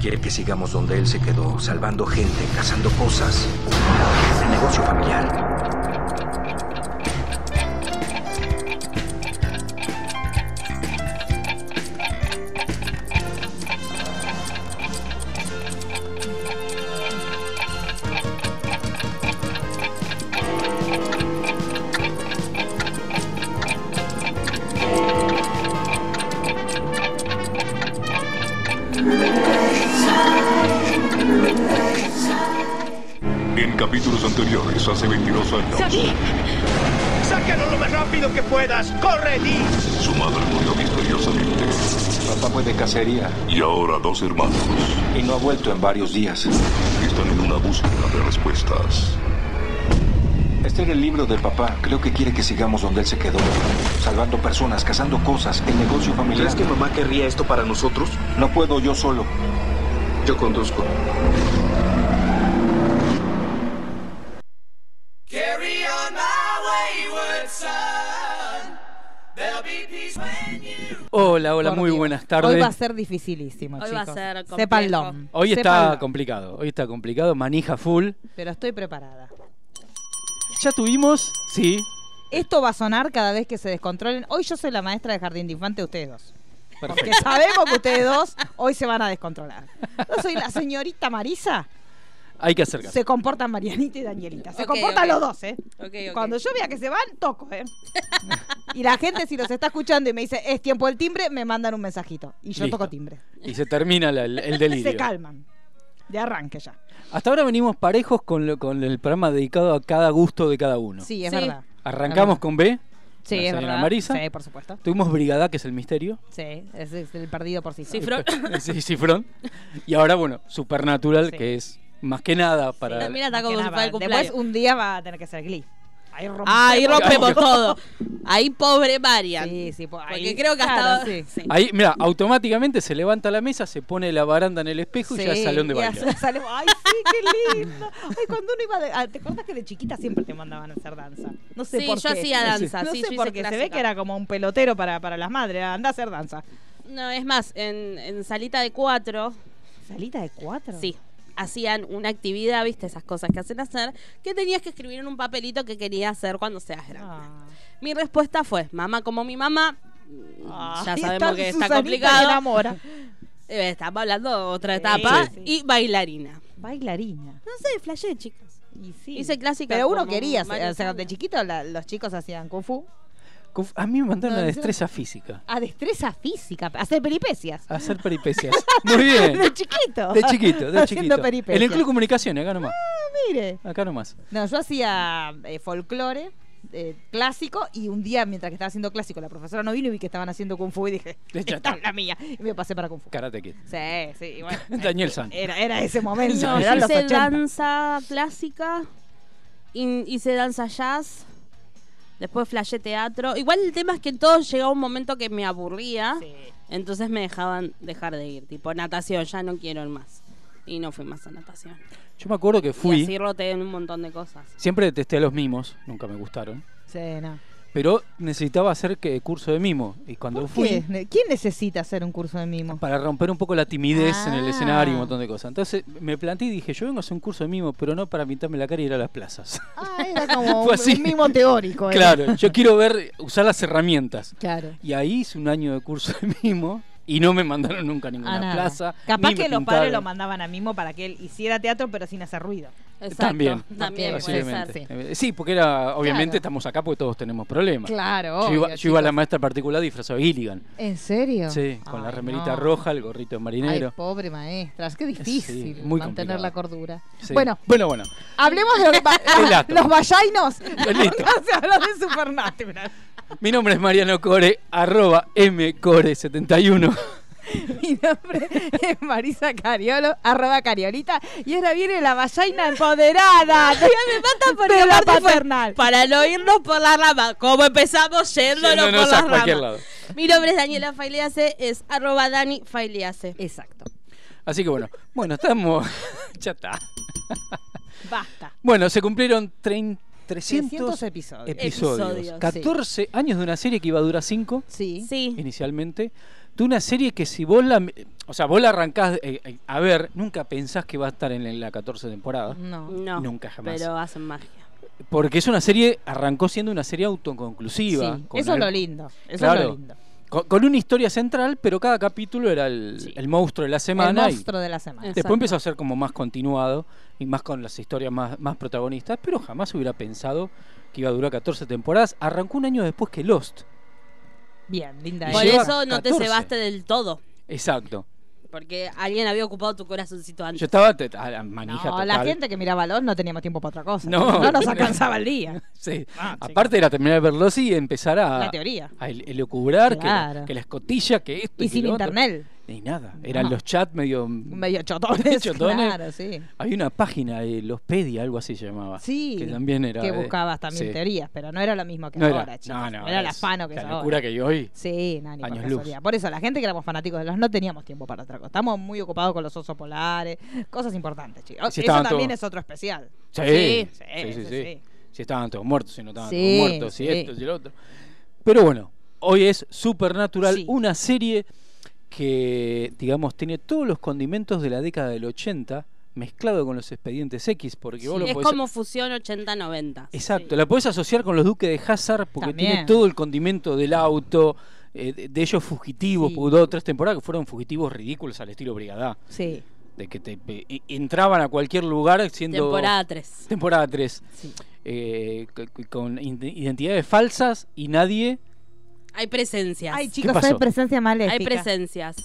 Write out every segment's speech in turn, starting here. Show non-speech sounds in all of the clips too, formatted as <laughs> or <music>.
Quiere que sigamos donde él se quedó, salvando gente, cazando cosas. Negocio familiar. De Y ahora dos hermanos y no ha vuelto en varios días. están en una búsqueda de respuestas. Este era el libro del papá. Creo que quiere que sigamos donde él se quedó. Salvando personas, cazando cosas, el negocio familiar. ¿Crees que mamá querría esto para nosotros? No puedo yo solo. Yo conduzco. Hola, hola, Por muy Dios. buenas tardes. Hoy va a ser dificilísimo, Hoy va a chicos. ser complejo. Sépanlo. Hoy está Sépanlo. complicado, hoy está complicado, manija full. Pero estoy preparada. Ya tuvimos, sí, Esto va a sonar cada vez que se descontrolen. Hoy yo soy la maestra de jardín de infante de ustedes dos. Porque perfecto. sabemos que ustedes dos hoy se van a descontrolar. Yo soy la señorita Marisa. Hay que acercarse. Se comportan Marianita y Danielita. Se comportan los dos, ¿eh? Cuando yo vea que se van, toco, ¿eh? y la gente, si los está escuchando y me dice, es tiempo del timbre, me mandan un mensajito. Y yo Listo. toco timbre. Y se termina la- el, el delirio. Se calman. De arranque ya. Hasta ahora venimos parejos con, lo- con el programa dedicado a cada gusto de cada uno. Sí, es Sí. verdad. Arrancamos con B, Sí, la es verdad. Marisa. Sí, por supuesto. tuvimos Brigada, que es el misterio, Sí, es el perdido por sí. Cifrón. <laughs> sí, Cifrón. Y ahora, bueno, Supernatural, Sí. que es más que nada para... Mira, está como si fuera el cumpleaños. Después un día va a tener que ser Glee. Ahí rompemos. Ahí rompemos todo. Ahí pobre Marian. Sí, sí, pues, Porque ahí- creo que claro, hasta... sí. sí. Ahí, mira, automáticamente se levanta la mesa, se pone la baranda en el espejo y ya es Sí, salón de baile. Ay, sí, qué lindo. Ay, cuando uno iba de- ah, ¿Te acuerdas que de chiquita siempre te mandaban a hacer danza? No sé Sí, por yo qué. hacía danza, No sí, sé yo por qué. Se ve que era como un pelotero para, para las madres. Anda a hacer danza. No, es más, en, en salita de cuatro, ¿Salita de cuatro? sí, hacían una actividad, viste, esas cosas que hacen hacer, que tenías que escribir en un papelito que querías hacer cuando seas grande. Ah. Mi respuesta fue, mamá como mi mamá, mm, ya sabemos que está complicado. enamora. <laughs> Eh, estamos hablando de otra etapa. sí. Y bailarina. Bailarina. No sé, flashé, chicos. Y sí. Hice clásica Pero uno quería, o sea, de chiquito la- los chicos hacían kung fu. A mí me mandaron No, a yo- destreza física, A destreza física, a hacer peripecias. a hacer peripecias. <laughs> Muy bien. De chiquito. De chiquito, de Haciendo chiquito. En peripecias. el Club Comunicaciones, acá nomás. Mire. Acá nomás. No, yo hacía eh, folclore eh, clásico y un día mientras que estaba haciendo clásico la profesora no vino y vi que estaban haciendo kung fu y dije, esta está. es la mía. Y me pasé para kung fu. Karate Kid. Sí, sí, y bueno. <laughs> Daniel San. Era, era ese <laughs> momento, No, los hice 80. danza clásica, in- hice danza jazz, después flashé teatro. Igual el tema es que en todos llegaba un momento que me aburría, Sí. entonces me dejaban dejar de ir. Tipo, natación, ya no quiero ir más. Y no fui más a natación. Yo me acuerdo que Y fui. así roté en un montón de cosas. Siempre detesté a los mimos, nunca me gustaron. Sí, no. Pero necesitaba hacer que, curso de mimo. Y cuando ¿Por fui, qué? ¿Quién necesita hacer un curso de mimo? para romper un poco la timidez en el Ah. escenario y un montón de cosas. Entonces me planteé y dije, yo vengo a hacer un curso de mimo, pero no para pintarme la cara y ir a las plazas. Ah, era como <laughs> Fue un, así. un mimo teórico. <laughs> era. claro, yo quiero ver, usar las herramientas. Claro. Y ahí hice un año de curso de mimo y no me mandaron nunca a ninguna plaza. Capaz que los padres lo mandaban a mimo para que él hiciera teatro pero sin hacer ruido. Exacto. También, También puede posiblemente. ser. Eh, Sí, porque era, obviamente Claro. estamos acá porque todos tenemos problemas. Claro, yo iba, obvio, yo iba a la maestra particular disfrazado de Gilligan. ¿En serio? Sí, con la remerita no. roja, el gorrito de marinero. Ay, pobre maestras, qué difícil Sí, muy mantener complicado. la cordura. Sí. Bueno, bueno, bueno. hablemos de lo que <laughs> los vallainos. <laughs> Listo. <laughs> No se habló de Supernatural. Mi nombre es Mariano Core, arroba mcore71. <laughs> Mi nombre es Marisa Cariolo, arroba Cariolita, y ahora viene la vallaina empoderada. <laughs> Ya me mata por Pero la paternal. Para no irnos por la rama, como empezamos yéndonos Yéndonos por a la cualquier rama. lado. Mi nombre es Daniela Failease, es arroba Dani Failease. Exacto. Así que bueno, bueno, estamos. <laughs> ya está. Basta. Bueno, se cumplieron 30 300, 300 episodios. episodios. Episodios, 14 años de una serie que iba a durar 5 Sí. Sí. inicialmente. De una serie que si vos la... O sea, vos la arrancás eh, eh, a ver, nunca pensás que va a estar en la 14 temporada. No. No. Nunca jamás. Pero hacen magia. Porque es una serie, arrancó siendo una serie autoconclusiva. Sí, con Eso es lo lindo. Eso Claro. es lo lindo. Con, con una historia central, pero cada capítulo era el, Sí. el monstruo de la El semana. y monstruo de la semana. Exacto. después empezó a ser como más continuado y más con las historias más, más protagonistas, pero jamás hubiera pensado que iba a durar 14 temporadas. Arrancó un año después que Lost. Bien, linda. Por eso no te 14. cebaste del todo. Exacto. Porque alguien había ocupado tu corazoncito antes. Yo estaba te- a la manija No, total. la gente que miraba Lost no teníamos tiempo para otra cosa. No. No, nos alcanzaba el día. <laughs> Sí. Ah, sí. Aparte era terminar de ver Lost y empezar a, La teoría. a el- elucubrar que, la, Claro. que la escotilla, que esto Y que sin lo otro. internet. Ni nada. Eran los chats medio... Medio chotones. Chotones. Claro, sí. Había una página de Lospedia, algo así se llamaba. Sí. Que también era... Que buscabas también sí. teorías, pero no era lo mismo que No ahora, era, chicos. no, no, era la es afano que la es locura ahora. que hay hoy. Sí, no, ni por Años luz. Por eso, la gente que éramos fanáticos de los no teníamos tiempo para otra cosa. Estamos muy ocupados con los osos polares, cosas importantes, chicos. Sí, Eso también todos- es otro especial. Sí, Sí, sí, sí, sí. Si estaban todos muertos, si no estaban todos muertos, si esto, si lo otro. Pero bueno, hoy es Supernatural, una serie que, digamos, tiene todos los condimentos de la década del 80 mezclado con los expedientes X, porque vos lo es podés- como fusión 80-90. Exacto, la podés asociar con los Duques de Hazard porque También. tiene todo el condimento del auto, eh, de, de ellos fugitivos, Sí. porque hubo dos o tres temporadas que fueron fugitivos ridículos al estilo Brigada, Sí, de que te y- entraban a cualquier lugar siendo... Temporada 3. Temporada 3. sí. eh, con identidades falsas y nadie. Hay presencias. Ay, chicos, pasó? hay presencia maléfica. Hay presencias.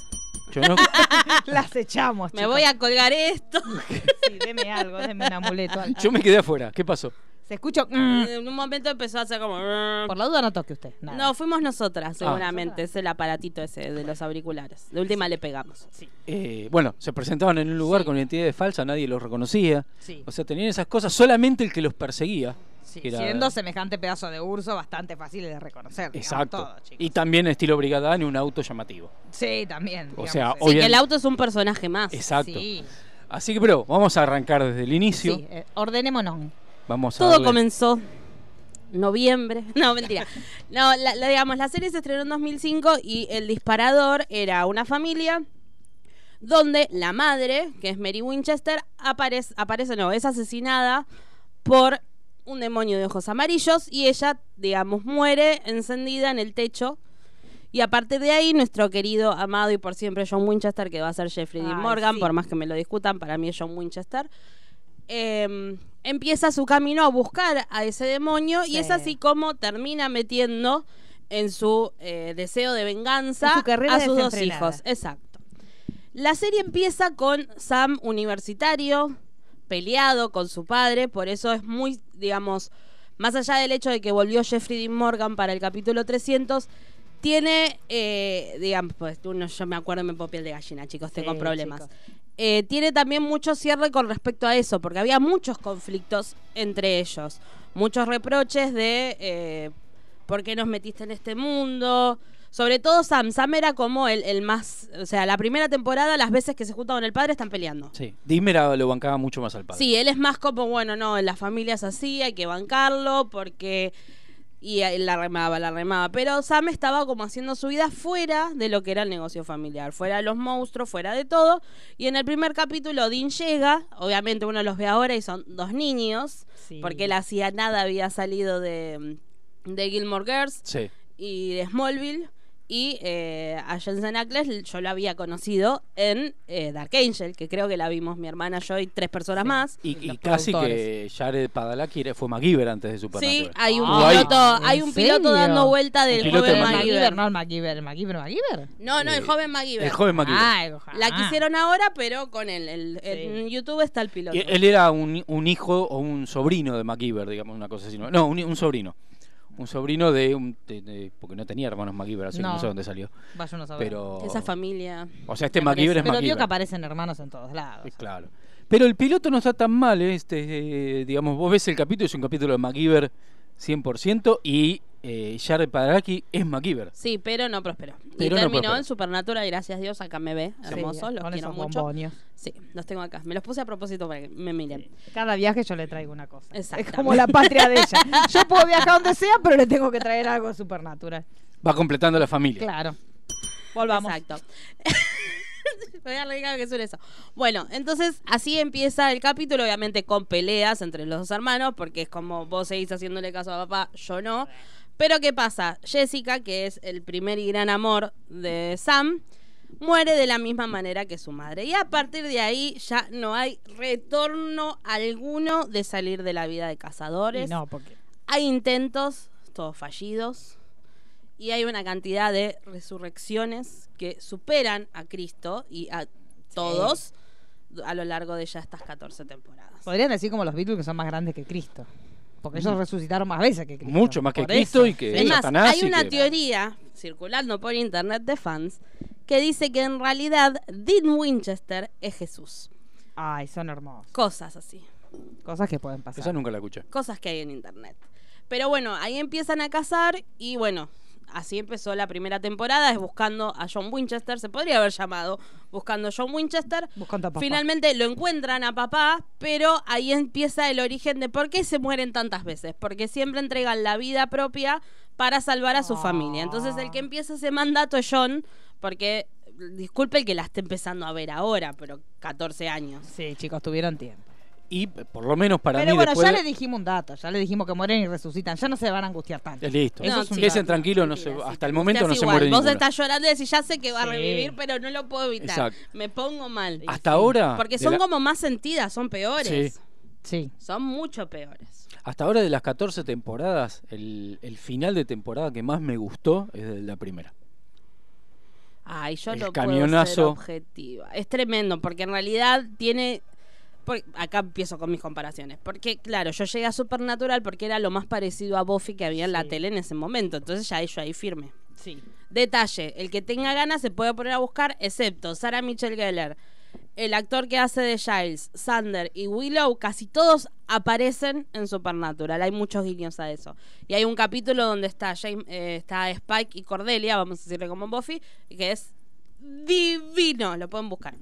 Yo no- <laughs> Las echamos, Me chicos. voy a colgar esto. Sí, deme algo, deme un amuleto. yo me quedé afuera. ¿Qué pasó? Se escucha... mm. En un momento empezó a hacer como. Por la duda no toque usted. Nada. No, fuimos nosotras, Ah. seguramente. Es el aparatito ese de los auriculares. De última le pegamos. Eh, bueno, se presentaban en un lugar con identidades falsas, nadie los reconocía. Sí. O sea, tenían esas cosas solamente el que los perseguía. Sí, que era- Siendo semejante pedazo de urso, bastante fácil de reconocer. digamos, Exacto. todo, y también estilo Brigada en un auto llamativo. Sí, también. O sea, sí. que el auto es un personaje más. Exacto. Sí, Así que, pero vamos a arrancar desde el inicio. sí, eh, ordenémonos. Vamos a Todo darle- comenzó noviembre. <laughs> No, mentira. No, la, la- digamos, la serie se estrenó en 2005 y el disparador era una familia donde la madre, que es Mary Winchester, aparece, aparece no, es asesinada por un demonio de ojos amarillos y ella, digamos, muere encendida en el techo. Y a partir de ahí, nuestro querido, amado y por siempre John Winchester, que va a ser Jeffrey Dean Morgan, sí. por más que me lo discutan, para mí es John Winchester, eh, empieza su camino a buscar a ese demonio y es así como termina metiendo en su eh, deseo de venganza En su a sus dos hijos. Exacto. La serie empieza con Sam universitario, peleado con su padre, por eso es muy, digamos, más allá del hecho de que volvió Jeffrey Dean Morgan para el capítulo 300, tiene, eh, digamos, pues uno, yo me acuerdo, me pongo piel de gallina, chicos, tengo Sí, problemas. Eh, tiene también mucho cierre con respecto a eso, porque había muchos conflictos entre ellos, muchos reproches de eh, por qué nos metiste en este mundo. Sobre todo Sam, Sam era como el, el más, o sea, la primera temporada, las veces que se junta con el padre están peleando. Sí, Dimmer lo bancaba mucho más al padre. Sí, él es más como, bueno, no, la familia es así, hay que bancarlo porque... Y él la remaba, la remaba. Pero Sam estaba como haciendo su vida fuera de lo que era el negocio familiar, fuera de los monstruos, fuera de todo. Y en el primer capítulo Dean llega, obviamente uno los ve ahora y son dos niños, Sí. porque él hacía nada, había salido de, de Gilmore Girls Sí. y de Smallville. Y eh, a Jensen Ackles yo lo había conocido en eh, Dark Angel, que creo que la vimos mi hermana, yo y tres personas Sí. más. Y, y casi que Jared Padalecki era- fue MacGyver antes de Supernatural. Sí, hay un piloto, ¿en hay un piloto dando vuelta del joven de MacGyver. No el MacGyver. ¿El MacGyver, MacGyver? No, no, el Eh, joven MacGyver. El joven MacGyver. Ah, el- La ah. quisieron ahora, pero con él. El- Sí. En YouTube está el piloto. Y él era un, un hijo o un sobrino de MacGyver, digamos, una cosa así. No, no, un, un sobrino. Un sobrino de, un, de- de- Porque no tenía hermanos MacGyver, así que no No. sé dónde salió. Vaya uno a saber. Pero. Esa familia. O sea, este MacGyver parece. es Pero vio que aparecen hermanos en todos lados. Claro. Pero el piloto no está tan mal, ¿eh? este, eh, digamos, vos ves el capítulo, es un capítulo de MacGyver 100% y eh, Jared Padalecki es MacGyver. Sí, pero no prosperó. y Pero no terminó prosperó. en Supernatural y gracias a Dios acá me ve. Sí, Hermoso, los con quiero esos mucho. bombonios. Sí, los tengo acá. Me los puse a propósito para que me miren. Cada viaje yo le traigo una cosa. Es Exactamente. como la patria de ella. <laughs> Yo puedo viajar donde sea, pero le tengo que traer algo supernatural. Va completando la familia. Claro. Volvamos. Exacto. <laughs> Voy a vez que suene eso. Bueno, entonces así empieza el capítulo, obviamente con peleas entre los dos hermanos, porque es como vos seguís haciéndole caso a papá, yo no. Pero ¿qué pasa? Jessica, que es el primer y gran amor de Sam, muere de la misma manera que su madre. Y a partir de ahí ya no hay retorno alguno de salir de la vida de Y cazadores. no, porque Hay intentos, todos fallidos, y hay una cantidad de resurrecciones que superan a Cristo y a todos a lo largo de ya estas 14 temporadas. podrían decir como los Beatles que son más grandes que Cristo. Porque ellos resucitaron más veces que Cristo. Mucho más que Por Cristo eso. y que Es más, Satanás. hay una que- teoría circulando por internet de fans que dice que en realidad Dean Winchester es Jesús. Ay, son hermosos. Cosas así. Cosas que pueden pasar. Esa nunca la escuché. cosas que hay en internet. Pero bueno, ahí empiezan a cazar y bueno, así empezó la primera temporada, es buscando a John Winchester, se podría haber llamado Buscando a John Winchester. Buscando a papá. Finalmente lo encuentran a papá, pero ahí empieza el origen de por qué se mueren tantas veces, porque siempre entregan la vida propia para salvar a su Ah. familia. Entonces el que empieza ese mandato es John, porque disculpe el que la esté empezando a ver ahora, pero 14 años. Sí, chicos, tuvieron tiempo. Y por lo menos para Pero mí bueno, después ya de- le dijimos un dato, ya le dijimos que mueren y resucitan, ya no se van a angustiar tanto. Listo. No, es un sí, Quédense dato. tranquilos, no se- hasta el momento no se igual. muere Vos ninguno. estás llorando y decís, ya sé que va a revivir, pero no lo puedo evitar. Exacto. Me pongo mal. Hasta ahora. Porque son la- como más sentidas, son peores. Sí. Sí. Son mucho peores. Hasta ahora de las 14 temporadas, el, el final de temporada que más me gustó es de la primera. Ay, yo El no puedo ser camionazo. objetiva. Es tremendo, porque en realidad tiene... por- acá empiezo con mis comparaciones. Porque, claro, yo llegué a Supernatural porque era lo más parecido a Buffy que había en la Sí. tele en ese momento. Entonces ya yo ahí firme. Sí. Detalle, el que tenga ganas se puede poner a buscar, excepto Sarah Michelle Gellar, el actor que hace de Giles, Sander y Willow, casi todos aparecen en Supernatural. Hay muchos guiños a eso. Y hay un capítulo donde está, James, eh, está Spike y Cordelia, vamos a decirle como Buffy, que es divino. Lo pueden buscar.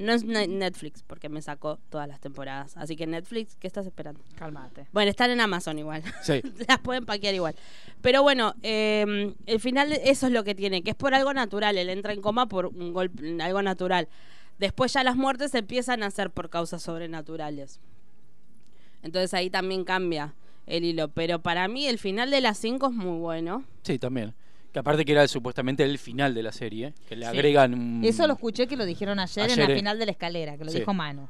No es ne- Netflix, porque me sacó todas las temporadas. Así que Netflix, ¿qué estás esperando? Cálmate. Bueno, están en Amazon igual. Sí. <laughs> Las pueden paquear igual. Pero bueno, eh, el final eso es lo que tiene, que es por algo natural. Él entra en coma por un golpe, algo natural. Después ya las muertes empiezan a ser por causas sobrenaturales. Entonces ahí también cambia el hilo. Pero para mí el final de las 5 es muy bueno. Sí, también. Que aparte que era supuestamente el final de la serie, que le Sí. agregan un... Eso lo escuché que lo dijeron ayer, en la eh. final de la escalera, que lo Sí. dijo Manu.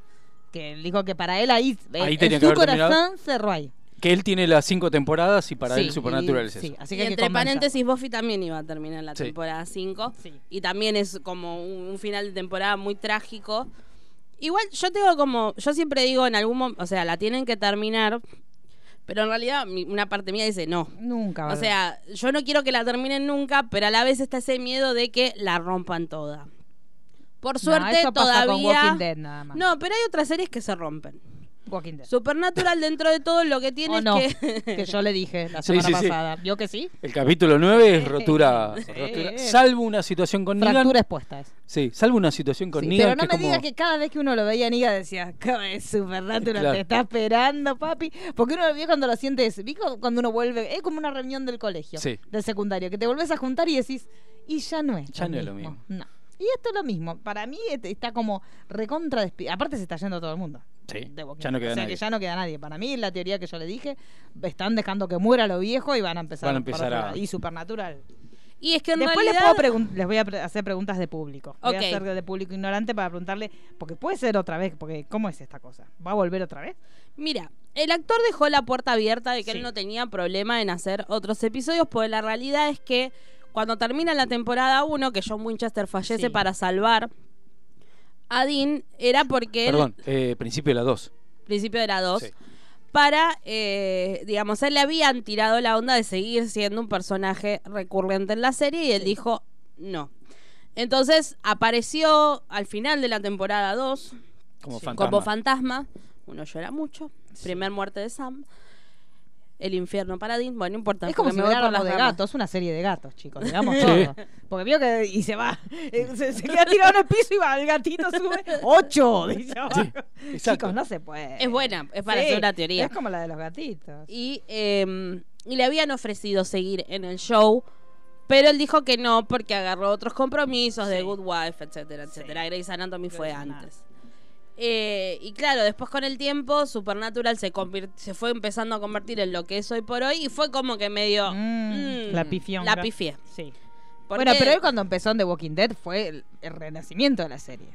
Que dijo que para él ahí, eh, Ahí en su terminado. corazón cerró ahí. Que él tiene las cinco temporadas y para Sí, él Supernatural y- es eso. sí, así que entre paréntesis, Buffy también iba a terminar la Sí. temporada 5. Sí. Y también es como un, un final de temporada muy trágico. Igual yo tengo como, yo siempre digo en algún momento, o sea, la tienen que terminar, pero en realidad mi- una parte mía dice no. Nunca. va O sea, yo no quiero que la terminen nunca, pero a la vez está ese miedo de que la rompan toda. Por No, suerte eso pasa con todavía... Walking Dead nada más. No, pero hay otras series que se rompen. Walking Dead. Supernatural dentro de todo lo que tiene ¿O es no? que... que yo le dije la <laughs> semana sí, sí. pasada. ¿Vio que sí? El capítulo 9 es rotura, <laughs> rotura- salvo una situación con Negan. Fractura expuesta es. Sí, salvo una situación con Sí, Negan pero no que me como... digas que cada vez que uno lo veía a Niga decía, "¿Cómo es Supernatural? Claro. Te está esperando, papi. Porque uno lo vio cuando lo sientes, ¿vi cu- cuando uno vuelve? Es como una reunión del colegio, Sí. del secundario, que te volvés a juntar y decís, y ya no es Ya no es lo mismo. No. Y esto es lo mismo. Para mí et- está como recontra despi- Aparte se está yendo todo el mundo. Sí, de Walking ya no queda o sea nadie. que ya no queda nadie. Para mí, la teoría que yo le dije, están dejando que muera lo viejo y van a empezar, Van a empezar. Y Supernatural. Y es que en Después les, puedo pregun- les voy a pre- hacer preguntas de público. Voy a hacer de público ignorante para preguntarle, porque puede ser otra vez, porque ¿cómo es esta cosa? ¿Va a volver otra vez? Mira, el actor dejó la puerta abierta de que Sí. él no tenía problema en hacer otros episodios, porque la realidad es que cuando termina la temporada 1, que John Winchester fallece Sí. para salvar a Dean, era porque él, Perdón, eh, principio de la 2. principio de la 2, Sí. para, eh, digamos, él le habían tirado la onda de seguir siendo un personaje recurrente en la serie y él dijo no. Entonces apareció al final de la temporada 2 Como Sí. fantasma. como fantasma. Uno llora mucho. Primer muerte de Sam. El infierno para Dean. Bueno, no importa. Es como si me voy por las de gatos, una serie de gatos, chicos, digamos Sí. todo. Porque vio que y se va, eh, se, se queda tirado en el piso y va, el gatito sube ocho, dice. Chicos, no se puede. Es buena, es para Sí, hacer una teoría. Es como la de los gatitos. Y, eh, y le habían ofrecido seguir en el show, pero él dijo que no porque agarró otros compromisos de. Good Wife, etcétera, etcétera. Grey's Anatomy fue antes. Eh, y claro, después con el tiempo, Supernatural se, fue empezando a convertir en lo que es hoy por hoy y fue como que medio... Mm, mm, la pifionga. La pifié. Sí. Porque- Bueno, pero él cuando empezó en The Walking Dead fue el, el renacimiento de la serie.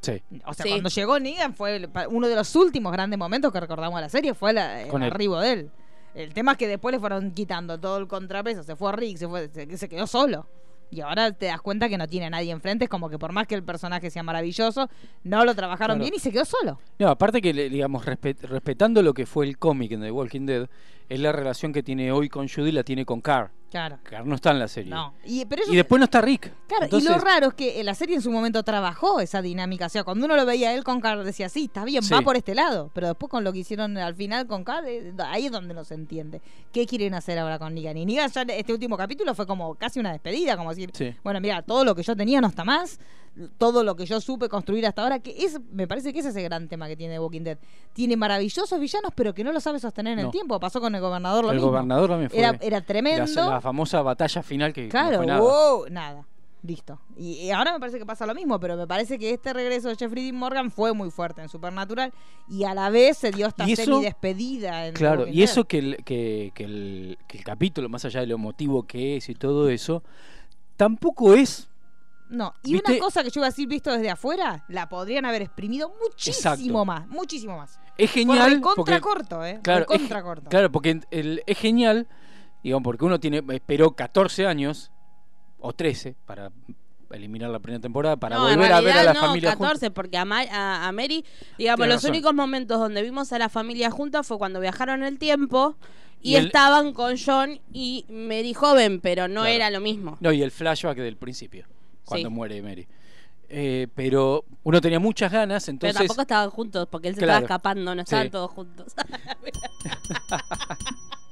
Sí. O sea, Sí. cuando llegó Negan fue el- uno de los últimos grandes momentos que recordamos de la serie fue la- el Con arribo de él. El tema es que después le fueron quitando todo el contrapeso, se fue Rick, se, fue, se, se quedó solo. Y ahora te das cuenta que no tiene a nadie enfrente, es como que por más que el personaje sea maravilloso, no lo trabajaron Claro. bien y se quedó solo. No, aparte que, digamos, respet- respetando lo que fue el cómic en The Walking Dead, es la relación que tiene hoy con Judy, la tiene con Carr. Claro. Carr no está en la serie. No. Y, pero ellos- Y después no está Rick. Claro, Entonces, y lo raro es que la serie en su momento trabajó esa dinámica. O sea, cuando uno lo veía a él con Carl, decía, sí, está bien, Sí. va por este lado. Pero después con lo que hicieron al final con Carl, eh, ahí es donde no se entiende. ¿Qué quieren hacer ahora con Negan? Y Negan ya este último capítulo fue como casi una despedida, como decir, Sí. bueno, mira, todo lo que yo tenía no está más. Todo lo que yo supe construir hasta ahora, que es, me parece que ese es el gran tema que tiene Walking Dead. Tiene maravillosos villanos, pero que no lo sabe sostener en No. el tiempo. Pasó con el gobernador lo el mismo. gobernador también fue. Era, era tremendo. La, famosa batalla final que no Claro, fue nada. wow, nada. Listo. Y, y ahora me parece que pasa lo mismo, pero me parece que este regreso de Jeffrey Dean Morgan fue muy fuerte en Supernatural y a la vez se dio esta eso- semi despedida en Claro, y eso que el, que, que el, que el capítulo, más allá de lo emotivo que es y todo eso, tampoco es. No, y ¿Viste? una cosa que yo iba a decir visto desde afuera, la podrían haber exprimido muchísimo Exacto. más, muchísimo más. Es genial. recontra porque- corto, ¿eh? Claro, es, recontra corto. claro, porque el- es genial, digamos, porque uno tiene esperó 14 años o 13 para eliminar la primera temporada, para no, volver a ver a la no, familia 14, juntos. porque a, Ma- a- a Mary, digamos, Tienes los razón. únicos momentos donde vimos a la familia junta fue cuando viajaron el tiempo y, Y el- estaban con John y Mary joven, pero no Claro. era lo mismo. No, y el flashback del principio, cuando Sí. muere Mary. Eh, pero uno tenía muchas ganas, Pero entonces tampoco estaban juntos porque él se Claro. estaba escapando, no estaban Sí. todos juntos. <laughs> <laughs>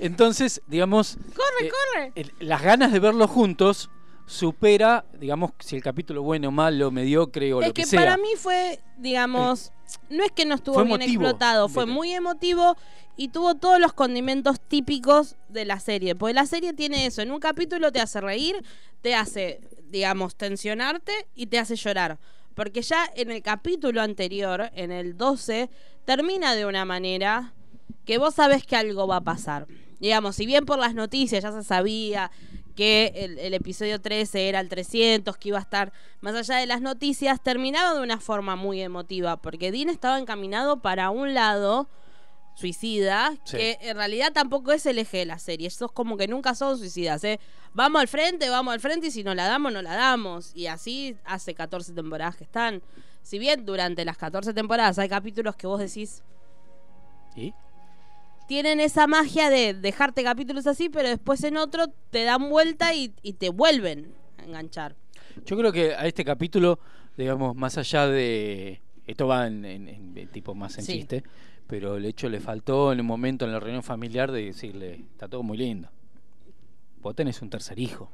entonces, digamos, corre, Eh, corre. el- las ganas de verlos juntos supera, digamos, si el capítulo bueno, malo, mediocre o Es lo que, que sea. para mí fue, digamos, no es que no estuvo Fue bien emotivo, explotado, fue pero- muy emotivo y tuvo todos los condimentos típicos de la serie. Porque la serie tiene eso, en un capítulo te hace reír, te hace, digamos, tensionarte y te hace llorar. Porque ya en el capítulo anterior, en el 12, termina de una manera que vos sabés que algo va a pasar. Digamos, si bien por las noticias ya se sabía que el, el episodio 13 era el 300, que iba a estar más allá de las noticias, terminaba de una forma muy emotiva, porque Dean estaba encaminado para un lado suicida, Sí. que en realidad tampoco es el eje de la serie, esos como que nunca son suicidas, ¿eh? Vamos al frente, vamos al frente y si no la damos, no la damos. Y así hace 14 temporadas que están. Si bien durante las 14 temporadas hay capítulos que vos decís, ¿Y? Tienen esa magia de dejarte capítulos así, pero después en otro te dan vuelta y, y te vuelven a enganchar. Yo creo que a este capítulo, digamos, más allá de. Esto va en, en- tipo más en Sí. chiste, pero el hecho le faltó en un momento en la reunión familiar de decirle: está todo muy lindo. Vos tenés un tercer hijo.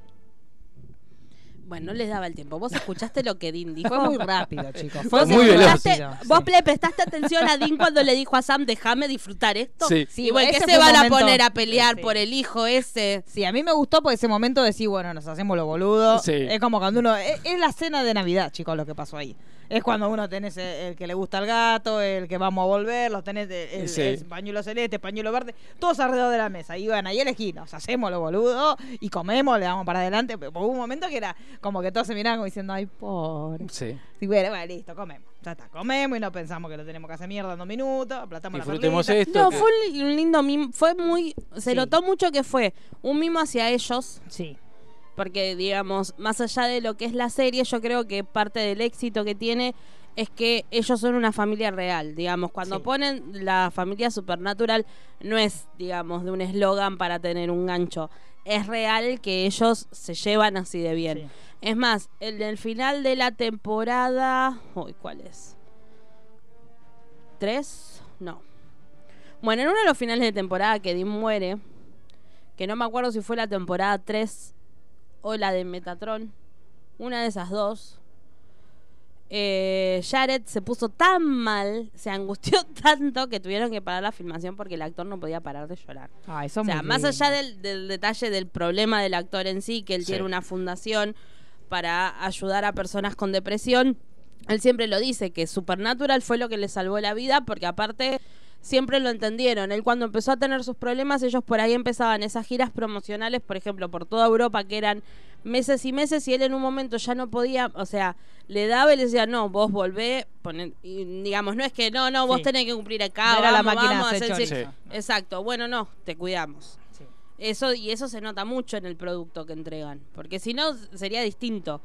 Bueno, no les daba el tiempo. ¿Vos escuchaste lo que Dean dijo? Fue muy rápido, chicos. Fue muy veloz. Vos sí. le prestaste atención a Dean cuando le dijo a Sam, déjame disfrutar esto. Sí. Sí, y bueno, ¿qué ese se van a poner a pelear Sí. por el hijo ese? Sí, a mí me gustó por ese momento de decir, bueno, nos hacemos los boludos. Sí. Es como cuando uno. Es, es la cena de Navidad, chicos, lo que pasó ahí. Es cuando uno tenés el, el que le gusta el gato, el que vamos a volver, los tenés el, el- Sí. el pañuelo celeste, pañuelo verde, todos alrededor de la mesa. Y van ahí elegí, nos hacemos los boludos y comemos, le damos para adelante. Pero hubo un momento que era como que todos se miraban como diciendo, ay, pobre. Sí. Y bueno, bueno, listo, comemos. Ya está, comemos y no pensamos que lo tenemos que hacer mierda en dos minutos, aplatamos Disfrutemos la perlita. esto. No, que- fue un li- un lindo mimo. Fue muy. Se Sí. notó mucho que fue un mimo hacia ellos. Sí. Porque, digamos, más allá de lo que es la serie, yo creo que parte del éxito que tiene es que ellos son una familia real. Digamos, cuando Sí. ponen la familia supernatural, no es, digamos, de un eslogan para tener un gancho. Es real que ellos se llevan así de bien. Sí. Es más, el del final de la temporada. Uy, ¿cuál es? ¿Tres? No. Bueno, en uno de los finales de temporada que Dean muere, que no me acuerdo si fue la temporada 3 o la de Metatron, una de esas dos, eh, Jared se puso tan mal, se angustió <laughs> tanto que tuvieron que parar la filmación porque el actor no podía parar de llorar. Ay, O son sea, más allá del, del detalle del problema del actor en sí, que él Sí. tiene una fundación para ayudar a personas con depresión, él siempre lo dice, que Supernatural fue lo que le salvó la vida, porque aparte siempre lo entendieron. Él cuando empezó a tener sus problemas, ellos por ahí empezaban esas giras promocionales, por ejemplo, por toda Europa, que eran meses y meses, y él en un momento ya no podía, o sea, le daba y le decía, no, vos volvé, poné- y digamos, no es que, no, no, vos Sí. tenés que cumplir acá, No era la vamos, máquina vamos, hacer chorizo. Exacto, bueno, no, te cuidamos. Sí. Eso y eso se nota mucho en el producto que entregan, porque si no sería distinto.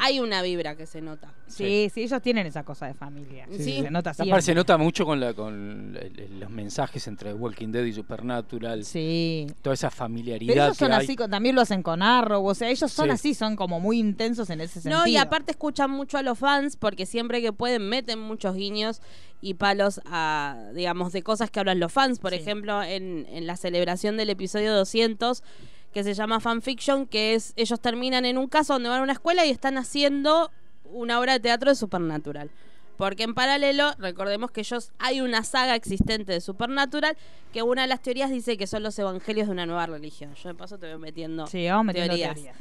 Hay una vibra que se nota. Sí, sí, ellos tienen esa cosa de familia. Sí. Se nota Aparte se nota mucho con, la, con los mensajes entre Walking Dead y Supernatural. Sí. Toda esa Pero familiaridad ellos son que así, también lo hacen con Arrow, o sea, ellos son Sí. así, son como muy intensos en ese sentido. No, y aparte escuchan mucho a los fans porque siempre que pueden meten muchos guiños y palos a, digamos, de cosas que hablan los fans. Por Sí. ejemplo, en, en la celebración del episodio 200, que se llama Fanfiction, que es, ellos terminan en un caso donde van a una escuela y están haciendo una obra de teatro de Supernatural. Porque en paralelo, recordemos que ellos hay una saga existente de Supernatural que una de las teorías dice que son los evangelios de una nueva religión. Yo de paso te voy metiendo Sí, vamos metiendo teorías. teorías.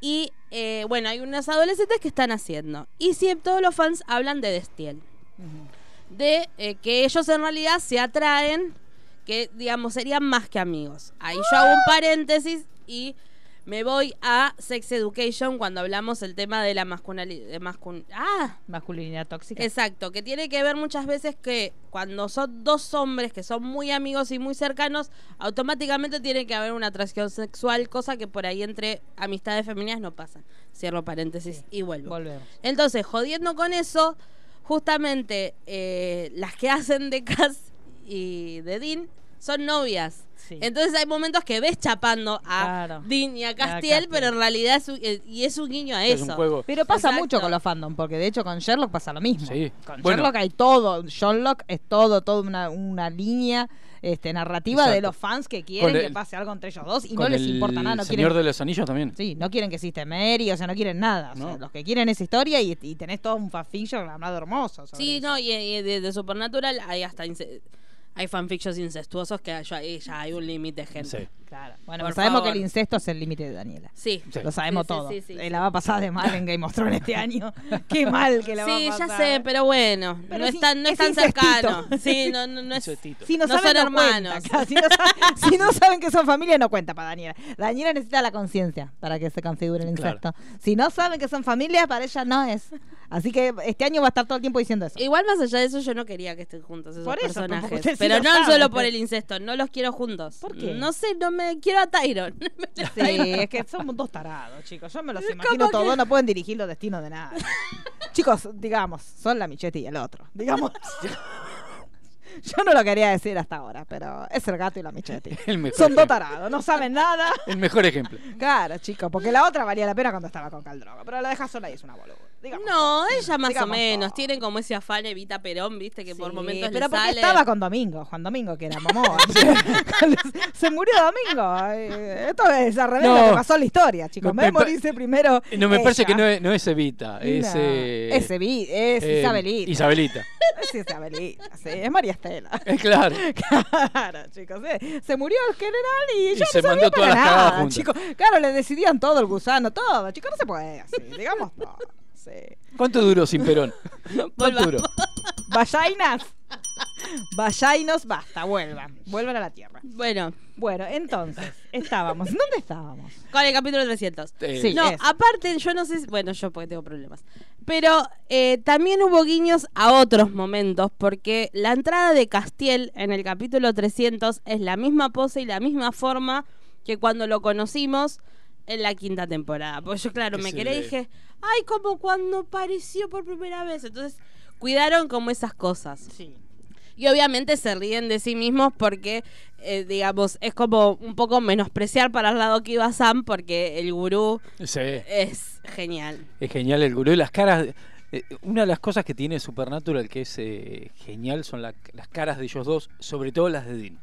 Y eh, bueno, hay unos adolescentes que están haciendo. Y si todos los fans hablan de Destiel. De eh, que ellos en realidad se atraen, que digamos serían más que amigos. Ahí yo hago un paréntesis y me voy a Sex Education cuando hablamos el tema de la masculinidad. ah, Masculinidad tóxica. Exacto, que tiene que ver muchas veces que cuando son dos hombres que son muy amigos y muy cercanos, automáticamente tiene que haber una atracción sexual, cosa que por ahí entre amistades femeninas no pasa. Cierro paréntesis y vuelvo. Volvemos. Entonces, jodiendo con eso, justamente eh, las que <laughs> hacen de Cass y de Dean son novias. Sí. Entonces hay momentos que ves chapando a Claro. Dean y a Castiel, pero en realidad es un, eh, y es un guiño a Es eso. un juego. Pero pasa Exacto. mucho con los fandom, porque de hecho con Sherlock pasa lo mismo. Sí. Con Bueno. Sherlock hay todo. Sherlock es todo, toda una, una línea este, narrativa de los fans que quieren que pase algo entre ellos dos y no les importa nada. No Señor quieren, de los Anillos también. Sí, no quieren que existe Mary, o sea, no quieren nada. O sea, No. los que quieren esa historia y, y tenés todo un fanfiction hablado hermoso. sobre Sí, eso. no, y, y de, de Supernatural hay hasta hay fanfictions incestuosos que ya, ahí ya hay un límite, gente. Sí. Claro. Bueno, Por sabemos favor. que el incesto es el límite de Daniela. Sí. Sí. Lo sabemos Sí, sí, todo. sí, sí, Eh, sí. La va a pasar de mal en Game of Thrones este año. <laughs> Qué mal que la va a Sí, pasar. ya sé, pero bueno, Pero no sí, es tan, no es es tan cercano. Sí, no, no, no es. Si no, No saben, son cuenta. hermanos. Si no, sa- <laughs> si no saben que son familia, no cuenta para Daniela. Daniela necesita la conciencia para que se configure el Claro. incesto. Si no saben que son familia, para ella no es. Así que este año va a estar todo el tiempo diciendo eso. Igual más allá de eso, yo no quería que estén juntos esos Por eso, pero personajes. pero no saben. solo por el incesto, no los quiero juntos. ¿Por qué? No sé, no me quiero a Tyron. <laughs> Sí, es que somos dos tarados, chicos. Yo me los imagino todos, que- no pueden dirigir los destinos de nada. <laughs> chicos, digamos, son la Michetti y el otro. Digamos. <laughs> Yo no lo quería decir hasta ahora, pero es el gato y la Michetti. El mejor Son dos tarados, no saben nada. El mejor ejemplo. Claro, chicos, porque la otra valía la pena cuando estaba con Caldroga, pero la deja sola y es una boluda. Digamos. No, ella más o menos. todo. Tienen como ese afán Evita Perón, viste, que por momentos pero le porque sale. estaba con Domingo, Juan Domingo, que era Momoa. <laughs> Se murió Domingo. eh, Esto es al revés de No. lo que pasó en la historia, chicos. Me- Me, morirse primero. No, me parece que no es, no es Evita, es. No, eh, es, Evi- es eh, Isabelita. Isabelita. <laughs> Es Isabelita, sí, es María Estela. Eh, <laughs> claro. Claro, chicos. eh, Se murió el general y, Y ya se no mandó todas las nada, juntas. chicos. Claro, le decidían todo, el gusano, todo. Chicos, no se puede así. Digamos todo. Sí. ¿Cuánto duró sin Perón? <laughs> ¿Cuánto duró? Vallainas. Vallainos, basta, vuelvan. Vuelvan a la tierra. Bueno, Bueno, entonces, estábamos. ¿Dónde estábamos? con el capítulo 300. Eh, Sí. No, aparte, yo no sé, si- bueno, yo porque tengo problemas. Pero eh, también hubo guiños a otros momentos, porque la entrada de Castiel en el capítulo 300 es la misma pose y la misma forma que cuando lo conocimos en la quinta temporada. Porque yo, claro, me quedé y dije, ay, como cuando apareció por primera vez. Entonces, cuidaron como esas cosas. Sí. Y obviamente se ríen de sí mismos porque, eh, digamos, es como un poco menospreciar para el lado que iba Sam porque el gurú Sí, es genial. es genial el gurú. Y las caras. Eh, una de las cosas que tiene Supernatural que es eh, genial son la- las caras de ellos dos, sobre todo las de Dean.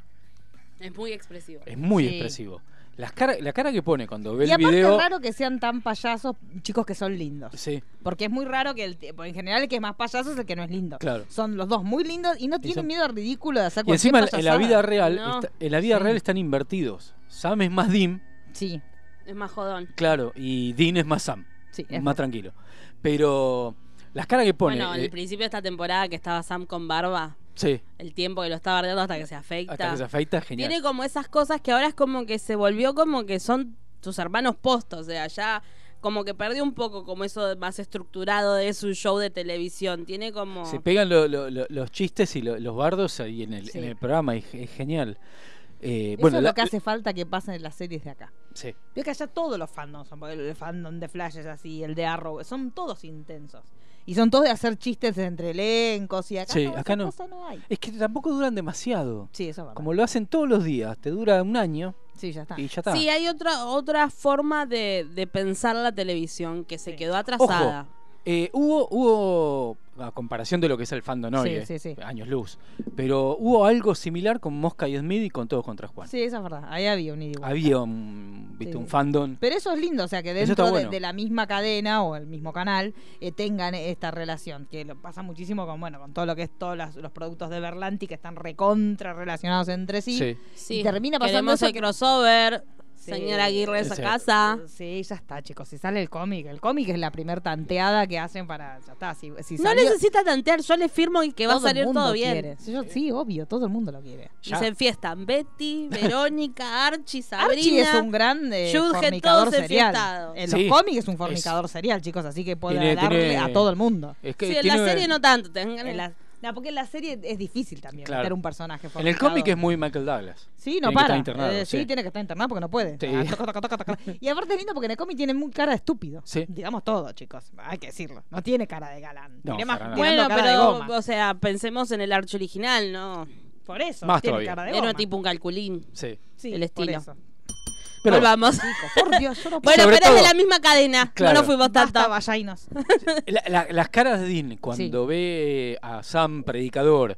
Es muy expresivo. Es muy Sí. expresivo. Las cara, la cara que pone cuando ve Y el aparte video. es raro que sean tan payasos chicos que son lindos. Sí, Porque es muy raro que el, en general el que es más payaso es el que no es lindo. Claro. Son los dos muy lindos y no tienen son- miedo al ridículo de hacer y encima en la vida real, No. está- en la vida Sí. real están invertidos. Sam es más Dean, Sí, Es más jodón. claro, y Dean es más Sam, sí. es más verdad. tranquilo. Pero las caras que pone, bueno, eh, al principio de esta temporada que estaba Sam con barba, sí, el tiempo que lo está bardeando hasta que se afeita. hasta que se afeita, genial. Tiene como esas cosas que ahora es como que se volvió como que son sus hermanos postos, o sea, ya como que perdió un poco como eso más estructurado de su show de televisión. Tiene como... Se pegan lo- lo- lo- los chistes y lo- los bardos ahí en el, Sí. en el programa, y es genial. Eh, Eso bueno, es la- lo que hace falta que pase en las series de acá. sí. Veo que allá todos los fandoms son, porque el fandom de Flash es así, el de Arrow, son todos intensos. Y son todos de hacer chistes entre elencos y acá, Sí, no, acá no. cosa no hay. Es que tampoco duran demasiado. Sí, eso. Como lo hacen todos los días, te dura un año Sí, ya está. y ya está. Sí, hay otra otra forma de, de pensar la televisión que se Sí. quedó atrasada. Eh, hubo, hubo, a comparación de lo que es el fandom hoy, Sí, eh, sí, sí. años luz, pero hubo algo similar con Mosca y Smith y con Todos contra Juan. Sí, eso es verdad. Ahí había un vuelta. Había un, viste, Sí. un fandom. Pero eso es lindo, o sea, que dentro de- bueno. de, la misma cadena o el mismo canal eh, tengan esta relación, que lo pasa muchísimo con, bueno, con todo lo que es todos los productos de Berlanti que están recontra relacionados entre sí. Sí. Sí. Y termina pasando Queremos eso el que- crossover. Sí. Señora Aguirre esa Sí. casa. Sí, ya está, chicos. Si sale el cómic, el cómic es la primer tanteada que hacen para. Ya está. Si, si No necesita tantear, yo le firmo y que va a todo el salir mundo todo bien. quiere. Sí, yo- sí, obvio, todo el mundo lo quiere. Y Ya. se enfiestan Betty, <laughs> Verónica, Archie, Sabrina. Archie es un gran Jughead, fornicador todos serial. enfiestados. En Sí. los cómics es un fornicador serial, chicos, así que puede darle tiene- a todo el mundo. Es que Sí, en la serie no tanto. tengan- En la- no, porque en la serie es difícil también Claro. meter un personaje En el cómic es muy Michael Douglas. Sí, no Tiene que para. estar internado, Eh, sí. sí. tiene que estar internado porque no puede. Sí. Ah. Y aparte es lindo porque en el cómic tiene muy cara de estúpido. Sí. Digamos todo, chicos. Hay que decirlo. No tiene cara de galán. No, Tiene más Bueno, cara de pero, goma. o sea, pensemos en el Archie original, ¿no? Por eso. Más tiene todavía. cara de Era goma. tipo un calculín. Sí. Sí, el por estilo. eso. Pero Volvamos. Por Dios, yo no <laughs> Bueno, Sobre pero es de la misma cadena. Claro. No nos fuimos Basta, tanto. vallainos. La- la- las caras de Dean cuando ve a Sam predicador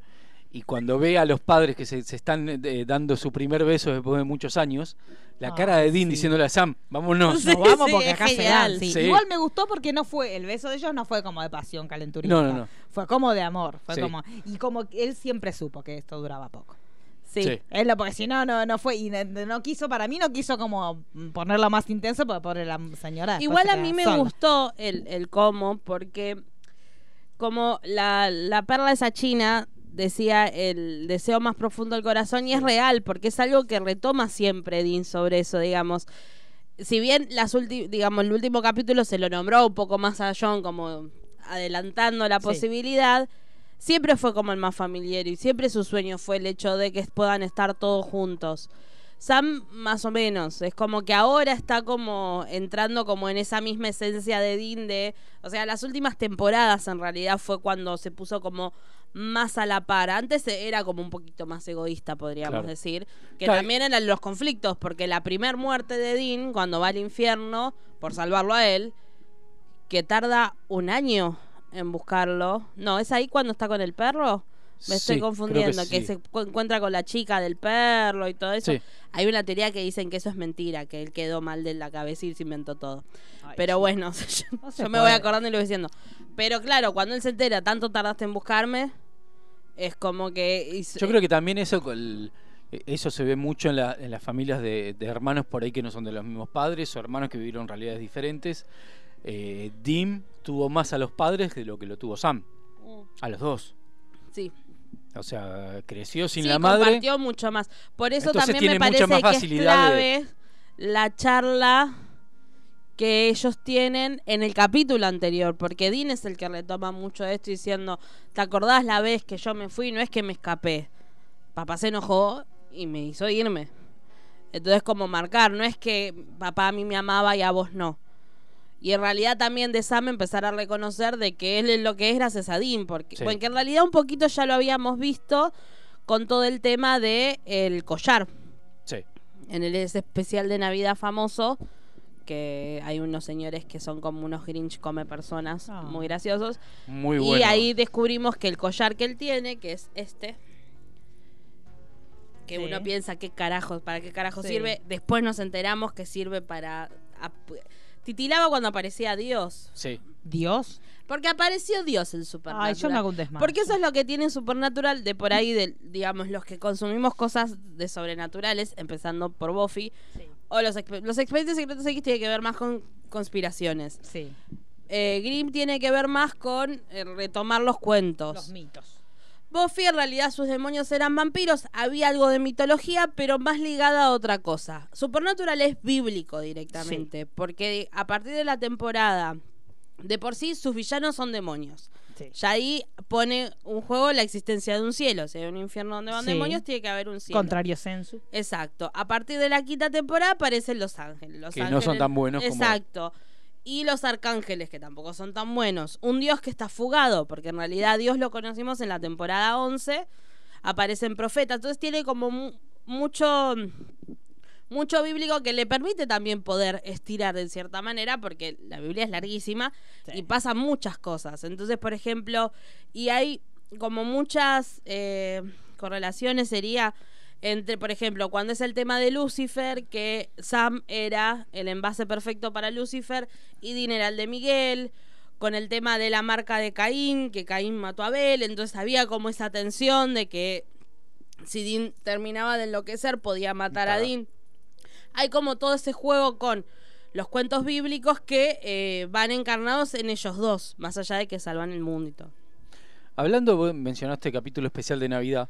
y cuando ve a los padres que se, se están eh, dando su primer beso después de muchos años, la Ah, cara de Dean sí. diciéndole a Sam, vámonos. Sí, Nos vamos sí, porque es acá se genial. dan. sí. Sí. Igual me gustó porque no fue, el beso de ellos no fue como de pasión calenturita. No, no, no. Fue como de amor. Fue Sí. como, y como que él siempre supo que esto duraba poco. Sí. Sí. Él lo, porque si no, no, no fue, y no, no quiso, para mí no quiso como ponerlo más intenso, porque pobre la señora. Igual a mí me sola. gustó el, el cómo, porque como la, la perla esa china decía el deseo más profundo del corazón y es real, porque es algo que retoma siempre Dean sobre eso, digamos. Si bien las digamos, el último capítulo se lo nombró un poco más a John como adelantando la Sí. posibilidad, siempre fue como el más familiar y siempre su sueño fue el hecho de que puedan estar todos juntos. Sam más o menos, es como que ahora está como entrando como en esa misma esencia de Dean de, o sea, las últimas temporadas en realidad fue cuando se puso como más a la par. Antes era como un poquito más egoísta, podríamos Claro. decir, que Claro. también eran los conflictos, porque la primer muerte de Dean cuando va al infierno por salvarlo a él, que tarda un año en buscarlo. No, es ahí cuando está con el perro. Me estoy Sí, confundiendo, que, sí. se cu- encuentra con la chica del perro y todo eso. Sí. Hay una teoría que dicen que eso es mentira, que él quedó mal de la cabeza y se inventó todo. Ay, Pero sí. bueno, <laughs> yo, No yo me voy acordando y lo voy diciendo. Pero claro, cuando él se entera, tanto tardaste en buscarme, es como que... hizo- Yo creo que también eso con el- eso se ve mucho en, la- en las familias de, de hermanos por ahí que no son de los mismos padres o hermanos que vivieron realidades diferentes. Eh, Dim tuvo más a los padres de lo que lo tuvo Sam, a los dos. Sí, O sea, creció sin sí, la madre. compartió mucho más. Por eso Entonces también me parece más que es de- clave la charla que ellos tienen en el capítulo anterior, porque Dean es el que retoma mucho de esto diciendo, ¿te acordás la vez que yo me fui? No es que me escapé. Papá se enojó y me hizo irme. Entonces como marcar, no es que papá a mí me amaba y a vos no. Y en realidad también de Sam empezar a reconocer de que él es lo que es gracias a Dean, porque, Sí. porque en realidad un poquito ya lo habíamos visto con todo el tema de el collar Sí. en el ese especial de Navidad famoso que hay unos señores que son como unos Grinch come personas, Ah. muy graciosos. Muy y bueno. ahí descubrimos que el collar que él tiene, que es este, que Sí. uno piensa qué carajo, para qué carajo Sí. sirve, después nos enteramos que sirve para... titilaba cuando aparecía Dios. Sí. Dios. Porque apareció Dios en Supernatural. Ay, yo me hago un desmadre. Porque eso es lo que tiene Supernatural de por ahí, de, digamos, los que consumimos cosas de sobrenaturales, empezando por Buffy. O los, los expedientes secretos X tiene que ver más con conspiraciones. Sí. Eh, Grimm tiene que ver más con eh, retomar los cuentos. Los mitos. Buffy en realidad sus demonios eran vampiros, había algo de mitología, pero más ligada a otra cosa. Supernatural es bíblico directamente, porque a partir de la temporada, de por sí sus villanos son demonios. Sí. Ya ahí pone un juego la existencia de un cielo. Si hay un infierno donde van Sí. demonios, tiene que haber un cielo. Contrario sensu. Exacto. A partir de la quinta temporada aparecen los ángeles. Los Que no son tan buenos como- Exacto. Y los arcángeles, que tampoco son tan buenos. Un dios que está fugado, porque en realidad Dios lo conocimos en la temporada 11. Aparecen profetas. Entonces tiene como mu- mucho mucho bíblico que le permite también poder estirar de cierta manera, porque la Biblia es larguísima y pasan muchas cosas. Entonces, por ejemplo, y hay como muchas eh, correlaciones, sería entre, por ejemplo, cuando es el tema de Lucifer, que Sam era el envase perfecto para Lucifer y Dean era el de Miguel. Con el tema de la marca de Caín, que Caín mató a Abel, entonces había como esa tensión de que si Dean terminaba de enloquecer podía matar a. Dean. Hay como todo ese juego con los cuentos bíblicos que eh, van encarnados en ellos dos, más allá de que salvan el mundo y todo. Hablando, mencionaste capítulo especial de Navidad.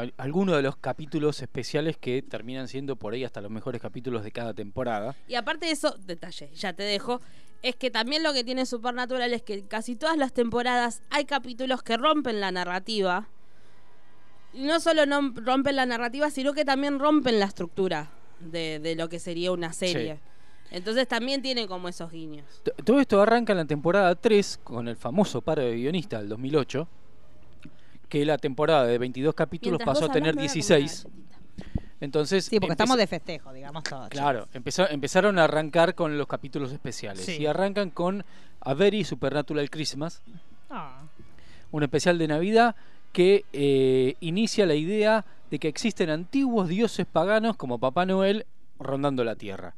Al- Algunos de los capítulos especiales que terminan siendo por ahí hasta los mejores capítulos de cada temporada. Y aparte de eso, detalle, ya te dejo, es que también lo que tiene Supernatural es que casi todas las temporadas hay capítulos que rompen la narrativa. Y no solo no rompen la narrativa, sino que también rompen la estructura de, de lo que sería una serie. Entonces también tiene como esos guiños. T- Todo esto arranca en la temporada 3 con el famoso paro de guionista del 2008, que la temporada de 22 capítulos Mientras pasó a tener hablás, me voy a 16. comer una Entonces, Sí, porque estamos de festejo, digamos todo. Claro, empezó- empezaron a arrancar con los capítulos especiales. Sí. Y arrancan con A Very Supernatural Christmas, Ah, un especial de Navidad que eh, inicia la idea de que existen antiguos dioses paganos como Papá Noel rondando la Tierra.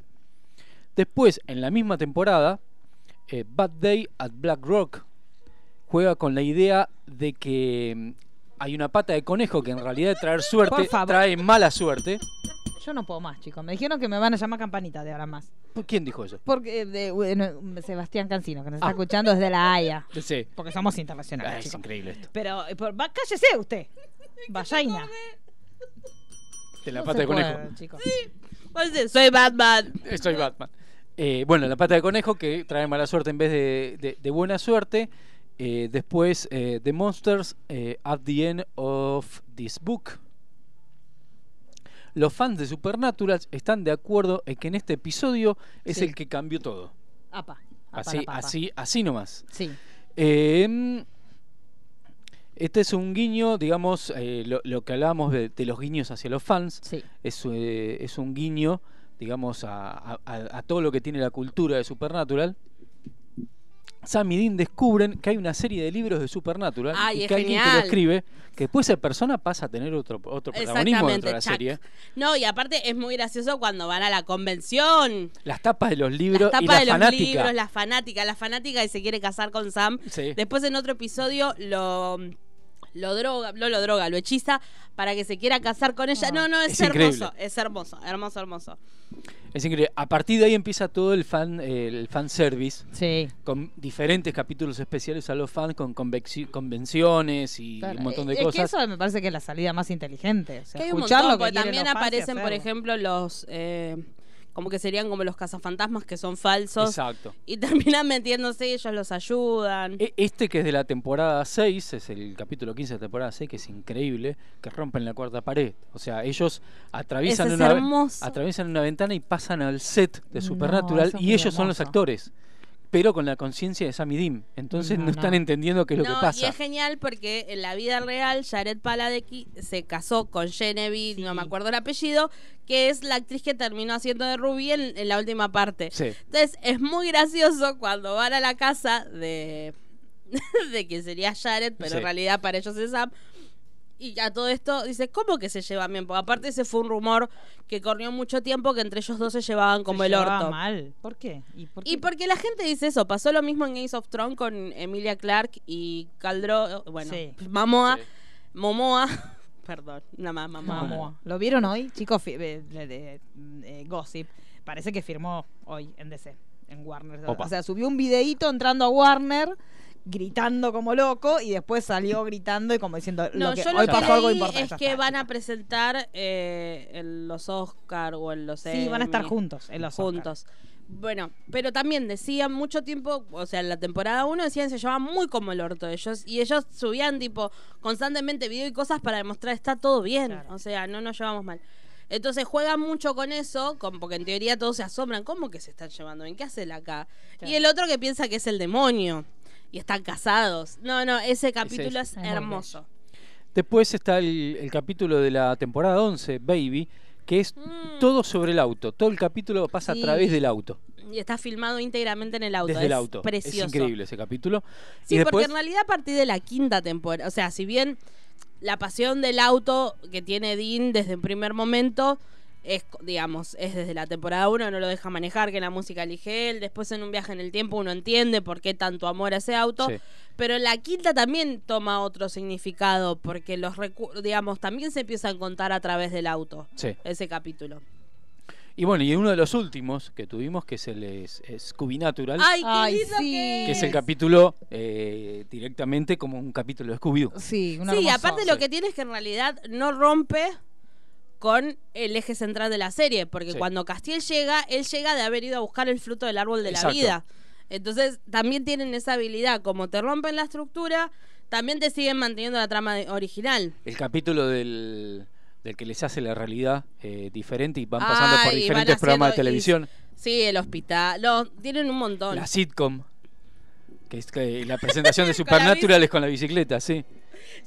Después, en la misma temporada, eh, Bad Day at Black Rock juega con la idea de que mm, hay una pata de conejo que en realidad de traer suerte Por trae mala suerte. yo no puedo más, chicos. Me dijeron que me van a llamar campanita de ahora más. ¿Quién dijo eso? Porque de, bueno, Sebastián Cancino, que nos está Ah. escuchando desde la Haya. <laughs> Sí. Porque somos Ah, internacionales, es chicos. increíble esto. Pero, eh, por- va- cállese usted. <laughs> Vallaina. De la No pata de conejo. puede, chicos. Pues sí, Soy Batman. Eh, Soy Batman. Eh, bueno, la pata de conejo que trae mala suerte en vez de, de- de buena suerte. Eh, después, eh, The Monsters eh, at the End of This Book. Los fans de Supernatural están de acuerdo en que en este episodio es Sí. el que cambió todo. Apa. apa Así, así, así nomás. Sí. Eh, este es un guiño, digamos, eh, lo, lo que hablábamos de, de los guiños hacia los fans. Sí. Es, eh, es un guiño, digamos, a, a- a- a todo lo que tiene la cultura de Supernatural. Sam y Dean descubren que hay una serie de libros de Supernatural Ay, y que alguien que lo escribe, que después esa persona pasa a tener otro, otro protagonismo dentro de la Chuck. serie. No, y aparte es muy gracioso cuando van a la convención. Las tapas de los libros las y tapas la de los libros, la fanática, la fanática que se quiere casar con Sam. Sí. Después en otro episodio lo lo droga, no lo droga, lo hechiza para que se quiera casar con ella. Ah. No, no, es, Es hermoso, increíble. es hermoso, hermoso, hermoso. Es increíble. A partir de ahí empieza todo el fan, el fan service. Sí. con diferentes capítulos especiales a los fans, con convenciones y Claro, un montón de es que cosas. eso me parece que es la salida más inteligente. O sea, Que hay un escuchar montón, que porque también aparecen, por ejemplo, los eh, como que serían como los cazafantasmas que son falsos Exacto. y terminan metiéndose y ellos los ayudan. E- Este que es de la temporada 6, es el capítulo 15 de la temporada 6, que es increíble, que rompen la cuarta pared. O sea, ellos atraviesan, Ese una, atraviesan una ventana y pasan al set de Supernatural y ellos son los actores. Pero con la conciencia de Sam y Dean. Entonces no, No, están no. entendiendo qué es lo que pasa. y es genial porque en la vida real Jared Padalecki se casó con Genevieve, Sí. no me acuerdo el apellido, que es la actriz que terminó haciendo de Ruby en, en la última parte. Sí. Entonces es muy gracioso cuando van a la casa de, <laughs> de quien sería Jared, pero Sí. en realidad para ellos es Sam. Y a todo esto dice, ¿cómo que se llevan bien? Porque aparte ese fue un rumor que corrió mucho tiempo que entre ellos dos se llevaban como Se el llevaba orto. mal. ¿Por qué? ¿Y por Y qué? porque la gente dice eso, pasó lo mismo en Ace of Thrones con Emilia Clark y Caldro, bueno, Sí. <laughs> Mamoa, Sí. Momoa, <laughs> perdón, nada más Mamoa. Mamoa. ¿Lo vieron hoy? Chicos, fi- eh, de- de- eh, Gossip. Parece que firmó hoy en DC, en Warner. Opa. O sea, subió un videíto entrando a Warner gritando como loco y después salió gritando y como diciendo No, lo que, yo hoy lo que pasó algo importante. es que van a presentar eh, en los Oscar o en los Sí, van a estar juntos en los Oscar. juntos. Bueno, pero también decían mucho tiempo, o sea, en la temporada 1 decían que se llevaban muy como el orto ellos y ellos subían tipo constantemente video y cosas para demostrar está todo bien, Claro. o sea, no nos llevamos mal. Entonces juegan mucho con eso, con, porque en teoría todos se asombran, ¿cómo que se están llevando bien? ¿Qué hace él acá? Claro. Y el otro que piensa que es el demonio y están casados. No, no, ese capítulo es, hermoso. Después está el, el capítulo de la temporada 11, Baby, que es Mm. todo sobre el auto. Todo el capítulo pasa Sí. a través del auto. Y está filmado íntegramente en el auto. Desde es el auto. Precioso. Es increíble ese capítulo. Sí, y después, porque en realidad a partir de la quinta temporada, o sea, si bien la pasión del auto que tiene Dean desde un primer momento es, digamos, es desde la temporada 1, no lo deja manejar, que la música elige él, después en un viaje en el tiempo uno entiende por qué tanto amor a ese auto, Sí. pero en la quinta también toma otro significado, porque los digamos, también se empiezan a contar a través del auto, Sí. ese capítulo. Y bueno, y uno de los últimos que tuvimos, que es el es- Scooby Natural, ¡Ay, qué Ay, lindo sí. que que es el capítulo eh, directamente como un capítulo de Scooby-Doo. Sí, Sí, aparte lo que tiene es que en realidad no rompe con el eje central de la serie, porque Sí. cuando Castiel llega, él llega de haber ido a buscar el fruto del árbol de Exacto. la vida. Entonces también tienen esa habilidad, como te rompen la estructura, también te siguen manteniendo la trama original. El capítulo del, del que les hace la realidad eh, diferente y van pasando por diferentes programas de y- televisión. Sí, el hospital, no, tienen un montón. La sitcom, que es que la presentación de <laughs> Supernatural es con la bicicleta, sí.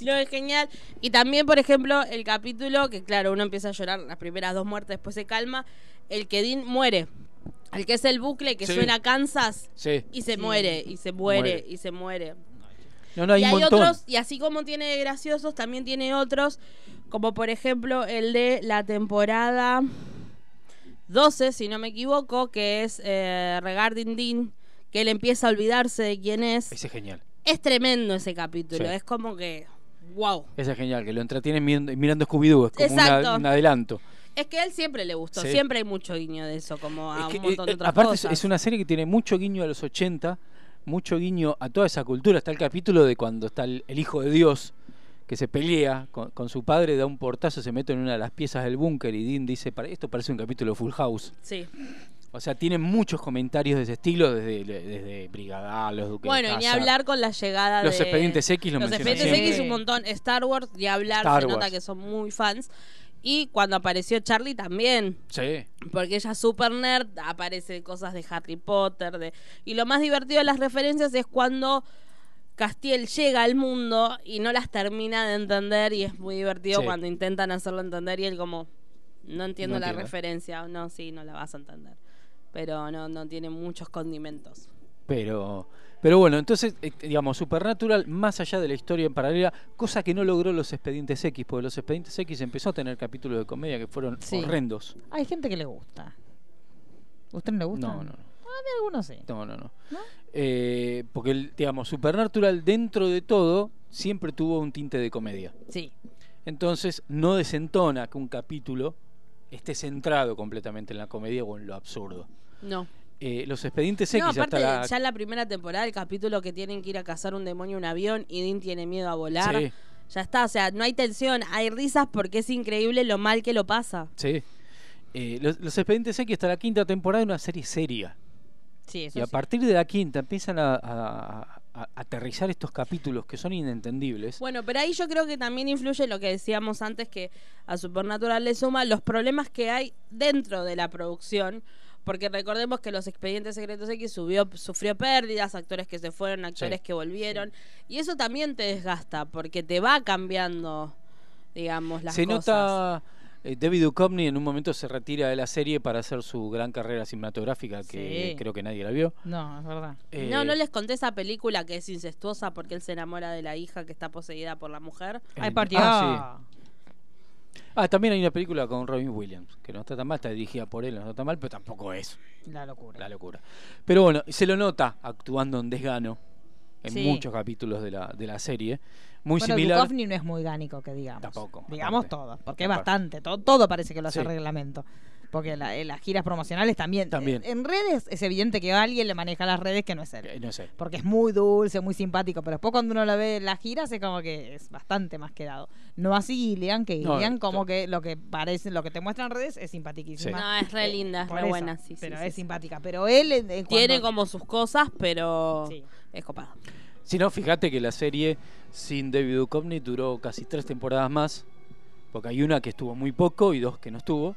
No, es genial. Y también, por ejemplo, el capítulo que, claro, uno empieza a llorar las primeras dos muertes, después se calma. El que Dean muere. El que es el bucle que Sí. suena a Kansas Sí. y se Sí. muere, y se muere, Muere. y se muere. No, no, hay y hay montón. otros, y así como tiene graciosos, también tiene otros, como por ejemplo el de la temporada 12, si no me equivoco, que es eh, Regarding Dean, que él empieza a olvidarse de quién es. Ese es genial. Es tremendo ese capítulo, Sí. es como que, wow. Ese es genial, que lo entretienen mirando, mirando Scooby-Doo, es como una- un adelanto. Es que a él siempre le gustó, Sí. siempre hay mucho guiño de eso, como a Es que, un montón de eh, otras aparte es- cosas. es una serie que tiene mucho guiño a los 80, mucho guiño a toda esa cultura. Está el capítulo de cuando está el, el hijo de Dios que se pelea con, con su padre, da un portazo, se mete en una de las piezas del búnker y Dean dice, "Pare- esto parece un capítulo de Full House. Sí. O sea, tiene muchos comentarios de ese estilo, desde, desde Brigada, los Duques de Bueno, y ni Hazard. hablar con la llegada Los de... expedientes X lo Los expedientes siempre. X un montón. Star Wars, ni hablar, Star se nota que son muy fans. Y cuando apareció Charlie también. Sí. Porque ella es super nerd, aparece cosas de Harry Potter. de Y lo más divertido de las referencias es cuando Castiel llega al mundo y no las termina de entender. Y es muy divertido Sí. cuando intentan hacerlo entender y él como, no entiendo No la entiendo. referencia. No, sí, no la vas a entender. Pero no, no tiene muchos condimentos. Pero, pero bueno, entonces, eh, digamos, Supernatural, más allá de la historia en paralela, cosa que no logró los Expedientes X, porque los Expedientes X empezó a tener capítulos de comedia que fueron Sí. horrendos. Hay gente que le gusta. ¿A usted no le gusta? No, no, no. A mí algunos sí. No, no, no. ¿No? Eh, porque, el, digamos, Supernatural, dentro de todo, siempre tuvo un tinte de comedia. Sí. Entonces, no desentona que un capítulo esté centrado completamente en la comedia o en lo absurdo. No. Eh, los Expedientes X No, aparte, hasta la... ya en la primera temporada, el capítulo que tienen que ir a cazar un demonio en un avión y Dean tiene miedo a volar. Sí. Ya está, o sea, no hay tensión, hay risas porque es increíble lo mal que lo pasa. Sí. Eh, los, los Expedientes X hasta la quinta temporada es una serie seria. Sí, eso Y a sí. partir de la quinta empiezan a, a- a- a aterrizar estos capítulos que son inentendibles. Bueno, pero ahí yo creo que también influye lo que decíamos antes, que a Supernatural le suma los problemas que hay dentro de la producción. Porque recordemos que los expedientes secretos X subió, sufrió pérdidas, actores que se fueron, actores Sí. que volvieron. Y eso también te desgasta, porque te va cambiando, digamos, las se cosas. nota. eh, David Duchovny en un momento se retira de la serie para hacer su gran carrera cinematográfica, que Sí. creo que nadie la vio. No, es verdad. Eh, No, no les conté esa película que es incestuosa porque él se enamora de la hija que está poseída por la mujer. Ay, partió. ah, Ah, también hay una película con Robin Williams, que no está tan mal, está dirigida por él, no está tan mal, pero tampoco es La locura. la locura. Pero bueno, se lo nota actuando en desgano en Sí. muchos capítulos de la, de la serie. Muy bueno, similar. Duchovny no es muy gánico, que digamos. Tampoco, Digamos todo, porque es bastante. Todo, todo parece que lo hace Sí. reglamento. Porque la- en las giras promocionales también. También. Eh, En redes es evidente que alguien le maneja las redes que no es él. Eh, no sé. Porque es muy dulce, muy simpático. Pero después cuando uno lo ve en las giras es como que es bastante más quedado. No así Gillian, que Gillian como que lo que parece, lo que te muestra en redes es simpaticísima. No, es re linda, es re eso, buena, sí, sí, Pero sí, es sí. simpática. Pero él en- en Tiene como sus cosas, pero Sí. es copado. Si no, fíjate que la serie sin David Duchovny duró casi tres temporadas más, porque hay una que estuvo muy poco y dos que no estuvo.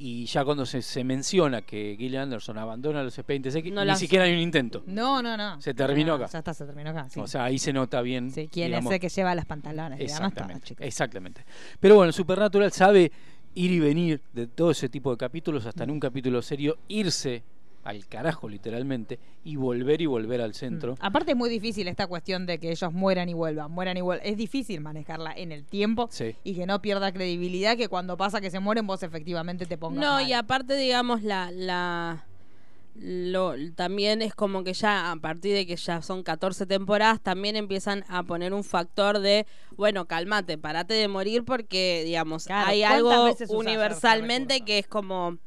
Y ya cuando se, se menciona que Gillian Anderson abandona los expedientes X, No ni las- siquiera hay un intento. No, no, no. Se terminó No, acá. Ya está, se terminó acá. sí. O sea, ahí se nota bien. Sí, ¿Quién digamos, es el que lleva las pantalones? todo, Exactamente, chicos. exactamente. Pero bueno, Supernatural sabe ir y venir de todo ese tipo de capítulos hasta en un capítulo serio, irse al carajo literalmente y volver y volver al centro. Mm. Aparte es muy difícil esta cuestión de que ellos mueran y vuelvan, mueran y vuelvan. Es difícil manejarla en el tiempo Sí. y que no pierda credibilidad que cuando pasa que se mueren vos efectivamente te pongas No, mal. y aparte, digamos, la, la lo, también es como que ya a partir de que ya son 14 temporadas, también empiezan a poner un factor de, bueno, cálmate, parate de morir porque, digamos, Claro, hay ¿cuántas algo universalmente que es como...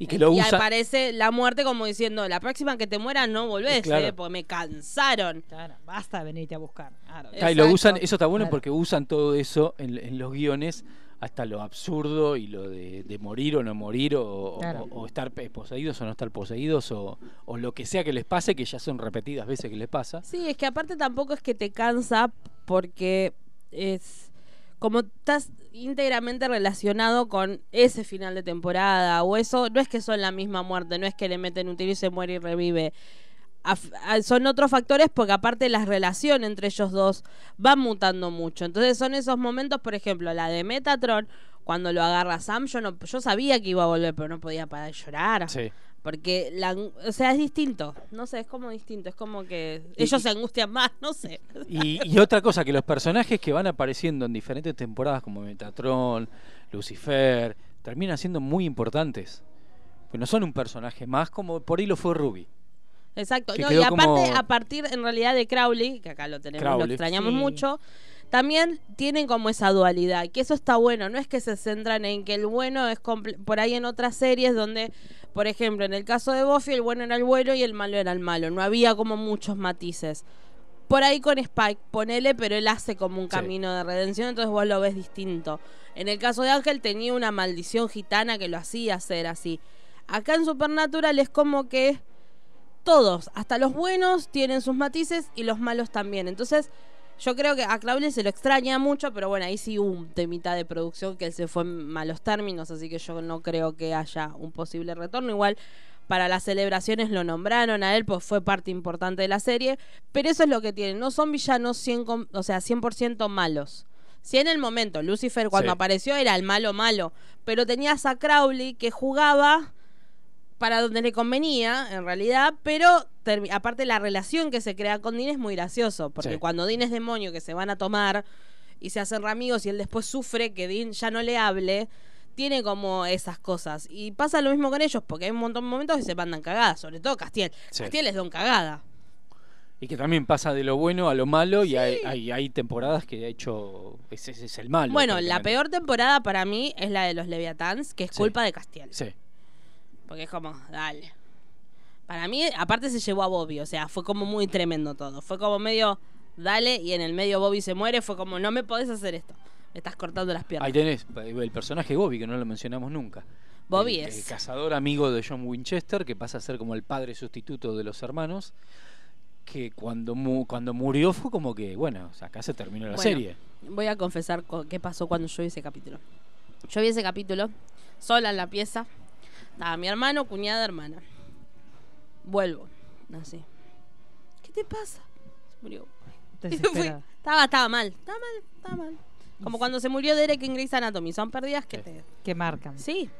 Y que lo y usa. aparece la muerte como diciendo, la próxima que te muera no volvés, Claro. eh, porque me cansaron. Claro, basta de venirte a buscar. Claro. Y lo usan, eso está bueno Claro. porque usan todo eso en, en los guiones hasta lo absurdo y lo de, de morir o no morir o, o- Claro. o estar poseídos o no estar poseídos o, o lo que sea que les pase, que ya son repetidas veces que les pasa. Sí, es que aparte tampoco es que te cansa porque es como estás íntegramente relacionado con ese final de temporada o eso, no es que son la misma muerte, no es que le meten un tiro y se muere y revive. Son otros factores porque aparte la relación entre ellos dos va mutando mucho. Entonces son esos momentos, por ejemplo, la de Metatron, cuando lo agarra Sam, yo no, yo sabía que iba a volver, pero no podía parar de llorar. Sí. Porque, la, o sea, es distinto. No sé, es como distinto. Es como que ellos y- se angustian más, no sé. Y, y otra cosa, que los personajes que van apareciendo en diferentes temporadas, como Metatron, Lucifer, terminan siendo muy importantes. Pues no son un personaje más, como por ahí lo fue Ruby. Exacto. No, y aparte, como- a partir en realidad de Crowley, que acá lo tenemos, lo extrañamos Sí. mucho, también tienen como esa dualidad. Que eso está bueno. No es que se centran en que el bueno es por ahí en otras series donde, por ejemplo, en el caso de Buffy, el bueno era el bueno y el malo era el malo. No había como muchos matices. Por ahí con Spike, ponele, pero él hace como un Sí. camino de redención, entonces vos lo ves distinto. En el caso de Ángel tenía una maldición gitana que lo hacía ser así. Acá en Supernatural es como que todos, hasta los buenos, tienen sus matices y los malos también. Entonces, yo creo que a Crowley se lo extraña mucho, pero bueno, ahí sí hubo un temita de producción que él se fue en malos términos, así que yo no creo que haya un posible retorno. Igual para las celebraciones lo nombraron a él, pues fue parte importante de la serie, pero eso es lo que tienen, no son villanos 100, com- o sea, 100% malos. Si en el momento Lucifer cuando Sí. apareció era el malo malo, pero tenías a Crowley que jugaba para donde le convenía, en realidad, pero aparte la relación que se crea con Dean es muy gracioso, porque Sí. cuando Dean es demonio que se van a tomar y se hacen amigos y él después sufre que Dean ya no le hable, tiene como esas cosas. Y pasa lo mismo con ellos, porque hay un montón de momentos que se mandan cagadas, sobre todo Castiel. Sí. Castiel es don cagada. Y que también pasa de lo bueno a lo malo y hay, hay, hay temporadas que ha hecho... Ese, ese es el malo. Bueno, la peor temporada para mí es la de los Leviathans, que es culpa de Castiel. Sí. Porque es como, dale. Para mí, aparte se llevó a Bobby, o sea, fue como muy tremendo todo. Fue como medio, dale, y en el medio Bobby se muere, fue como, no me podés hacer esto. Me estás cortando las piernas. Ahí tenés el personaje Bobby, que no lo mencionamos nunca. Bobby El- es. El cazador amigo de John Winchester, que pasa a ser como el padre sustituto de los hermanos, que cuando, mu- cuando murió fue como que, bueno, o sea, acá se terminó la Bueno, serie. Voy a confesar co- qué pasó cuando yo vi ese capítulo. Yo vi ese capítulo, sola en la pieza, Estaba mi hermano, cuñada, hermana. Vuelvo. Así. ¿Qué te pasa? Se murió. <laughs> Desesperada. Estaba, estaba mal. Estaba mal, estaba mal. Como cuando se murió Derek en Grey's Anatomy. Son pérdidas que Sí. te... Que marcan. Sí.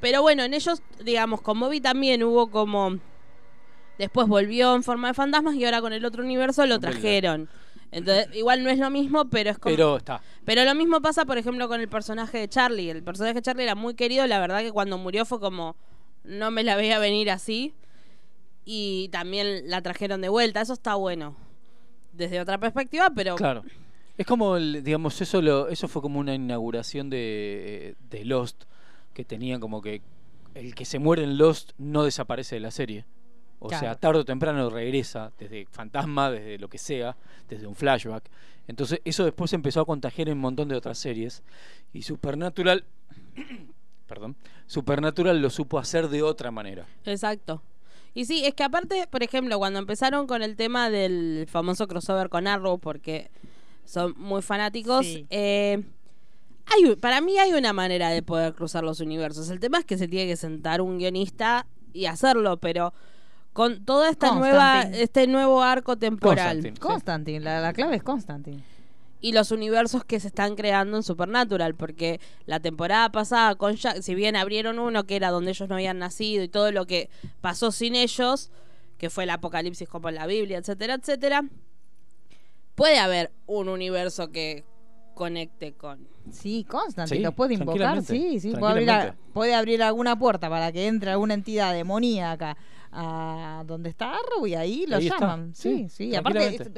Pero bueno, en ellos, digamos, con Bobby también hubo como... Después volvió en forma de fantasmas y ahora con el otro universo lo trajeron. Entonces, igual no es lo mismo, pero es como... Pero está. Pero lo mismo pasa, por ejemplo, con el personaje de Charlie. El personaje de Charlie era muy querido, la verdad que cuando murió fue como, no me la veía venir así. Y también la trajeron de vuelta, eso está bueno. Desde otra perspectiva, pero... Claro. Es como, el, digamos, eso lo, eso fue como una inauguración de, de Lost, que tenían como que el que se muere en Lost no desaparece de la serie. O sea, tarde o temprano regresa, desde fantasma, desde lo que sea, desde un flashback. Entonces, eso después empezó a contagiar en un montón de otras series. Y Supernatural, <coughs> perdón, Supernatural lo supo hacer de otra manera. Exacto. Y sí, es que aparte, por ejemplo, cuando empezaron con el tema del famoso crossover con Arrow, porque son muy fanáticos, Sí. eh, hay, para mí hay una manera de poder cruzar los universos. El tema es que se tiene que sentar un guionista y hacerlo, pero con toda esta nueva, este nuevo arco temporal Constantine. Sí. La, la clave es Constantine. y los universos que se están creando en Supernatural, porque la temporada pasada con Jack, si bien abrieron uno que era donde ellos no habían nacido y todo lo que pasó sin ellos, que fue el apocalipsis como en la Biblia, etcétera, etcétera, puede haber un universo que conecte con Sí, Constantine, Sí, lo puede invocar, sí, sí, puede abrir, puede abrir alguna puerta para que entre alguna entidad demoníaca a donde está Arrow y ahí lo Ahí está, llaman. Sí, sí, sí, aparte es-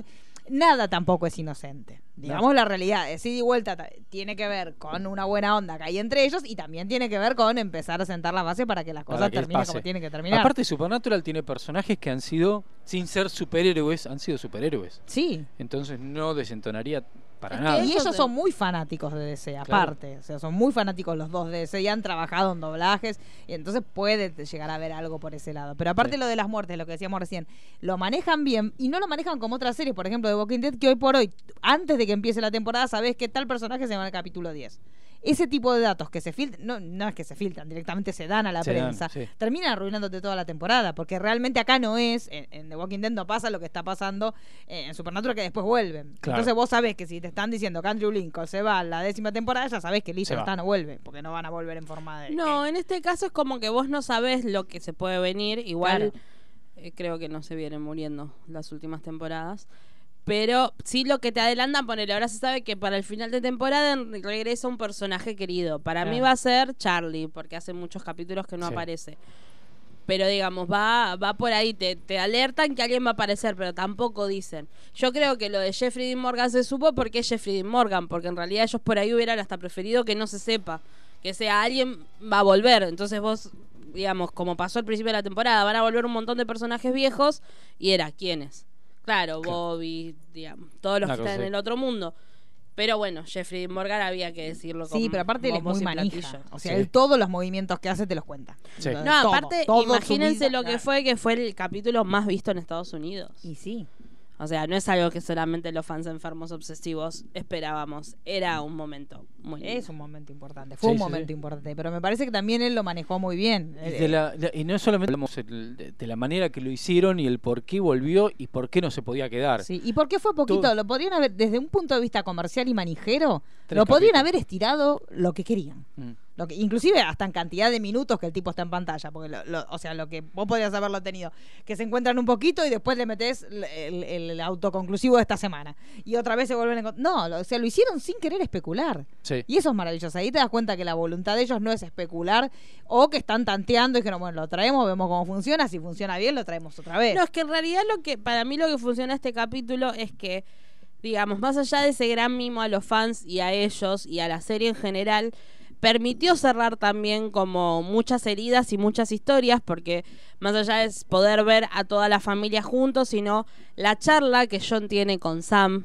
nada tampoco es inocente. Digamos la realidad, es ida y vuelta ta- tiene que ver con una buena onda que hay entre ellos y también tiene que ver con empezar a sentar la base para que las cosas que terminen como tienen que terminar. Aparte, Supernatural tiene personajes que han sido, sin ser superhéroes, han sido superhéroes. sí, Entonces no desentonaría para Es que nada. Y Ellos son muy fanáticos de DC, aparte. O sea, son muy fanáticos los dos de DC y han trabajado en doblajes. Y entonces puede llegar a ver algo por ese lado. Pero aparte Sí. lo de las muertes, lo que decíamos recién, lo manejan bien y no lo manejan como otras series, por ejemplo, de Walking Dead, que hoy por hoy, antes de que empiece la temporada, sabes que tal personaje se va en el capítulo 10. Ese tipo de datos que se filtran, no, no es que se filtran, directamente se dan a la Se dan, prensa, sí. terminan arruinándote toda la temporada, porque realmente acá no es, en, en The Walking Dead no pasa lo que está pasando eh, en Supernatural que después vuelven. Claro. Entonces vos sabés que si te están diciendo que Andrew Lincoln se va a la décima temporada, ya sabés que va. está, no vuelve, porque no van a volver en forma de... No, en este caso es como que vos no sabés lo que se puede venir. Igual Claro. eh, creo que no se vienen muriendo las últimas temporadas. Pero sí lo que te adelantan, ponele, ahora se sabe que para el final de temporada regresa un personaje querido. Para mí va a ser Charlie, porque hace muchos capítulos que no Sí. aparece. Pero digamos, va, va por ahí, te, te alertan que alguien va a aparecer, pero tampoco dicen. Yo creo que lo de Jeffrey Dean Morgan se supo porque es Jeffrey Dean Morgan, porque en realidad ellos por ahí hubieran hasta preferido que no se sepa, que sea alguien va a volver. Entonces vos, digamos, como pasó al principio de la temporada, van a volver un montón de personajes viejos y era quiénes. Claro, Bobby, digamos, todos los Una que están en sí. el otro mundo. Pero bueno, Jeffrey Morgan había que decirlo Sí, con pero aparte él es bombos muy y manija. platillos. O sea, Sí. él todos los movimientos que hace te los cuenta. Sí. No, aparte, todo su imagínense vida, lo que claro. fue, que fue el capítulo más visto en Estados Unidos. Y sí. O sea, no es algo que solamente los fans enfermos obsesivos esperábamos. Era un momento muy lindo. Es un momento importante, fue Sí, un sí, momento sí. importante, pero me parece que también él lo manejó muy bien. Y, de la- de- y no solamente hablamos el- de, de la manera que lo hicieron y el por qué volvió y por qué no se podía quedar. Sí, ¿y por qué fue poquito? Todo- Lo podrían haber, desde un punto de vista comercial y manijero, Tres lo podrían haber estirado lo que querían. Mm. Lo que, inclusive hasta en cantidad de minutos que el tipo está en pantalla, porque lo, lo- o sea, lo que vos podrías haberlo tenido, que se encuentran un poquito y después le metés el, el- el autoconclusivo de esta semana. Y otra vez se vuelven a No, lo- o sea, lo hicieron sin querer especular. Sí. Y eso es maravilloso. Ahí te das cuenta que la voluntad de ellos no es especular o que están tanteando y que no, bueno, lo traemos, vemos cómo funciona, si funciona bien lo traemos otra vez. No, es que en realidad lo que, para mí lo que funciona este capítulo es que, digamos, más allá de ese gran mimo a los fans y a ellos y a la serie en general, permitió cerrar también como muchas heridas y muchas historias, porque más allá es poder ver a toda la familia juntos, sino la charla que John tiene con Sam,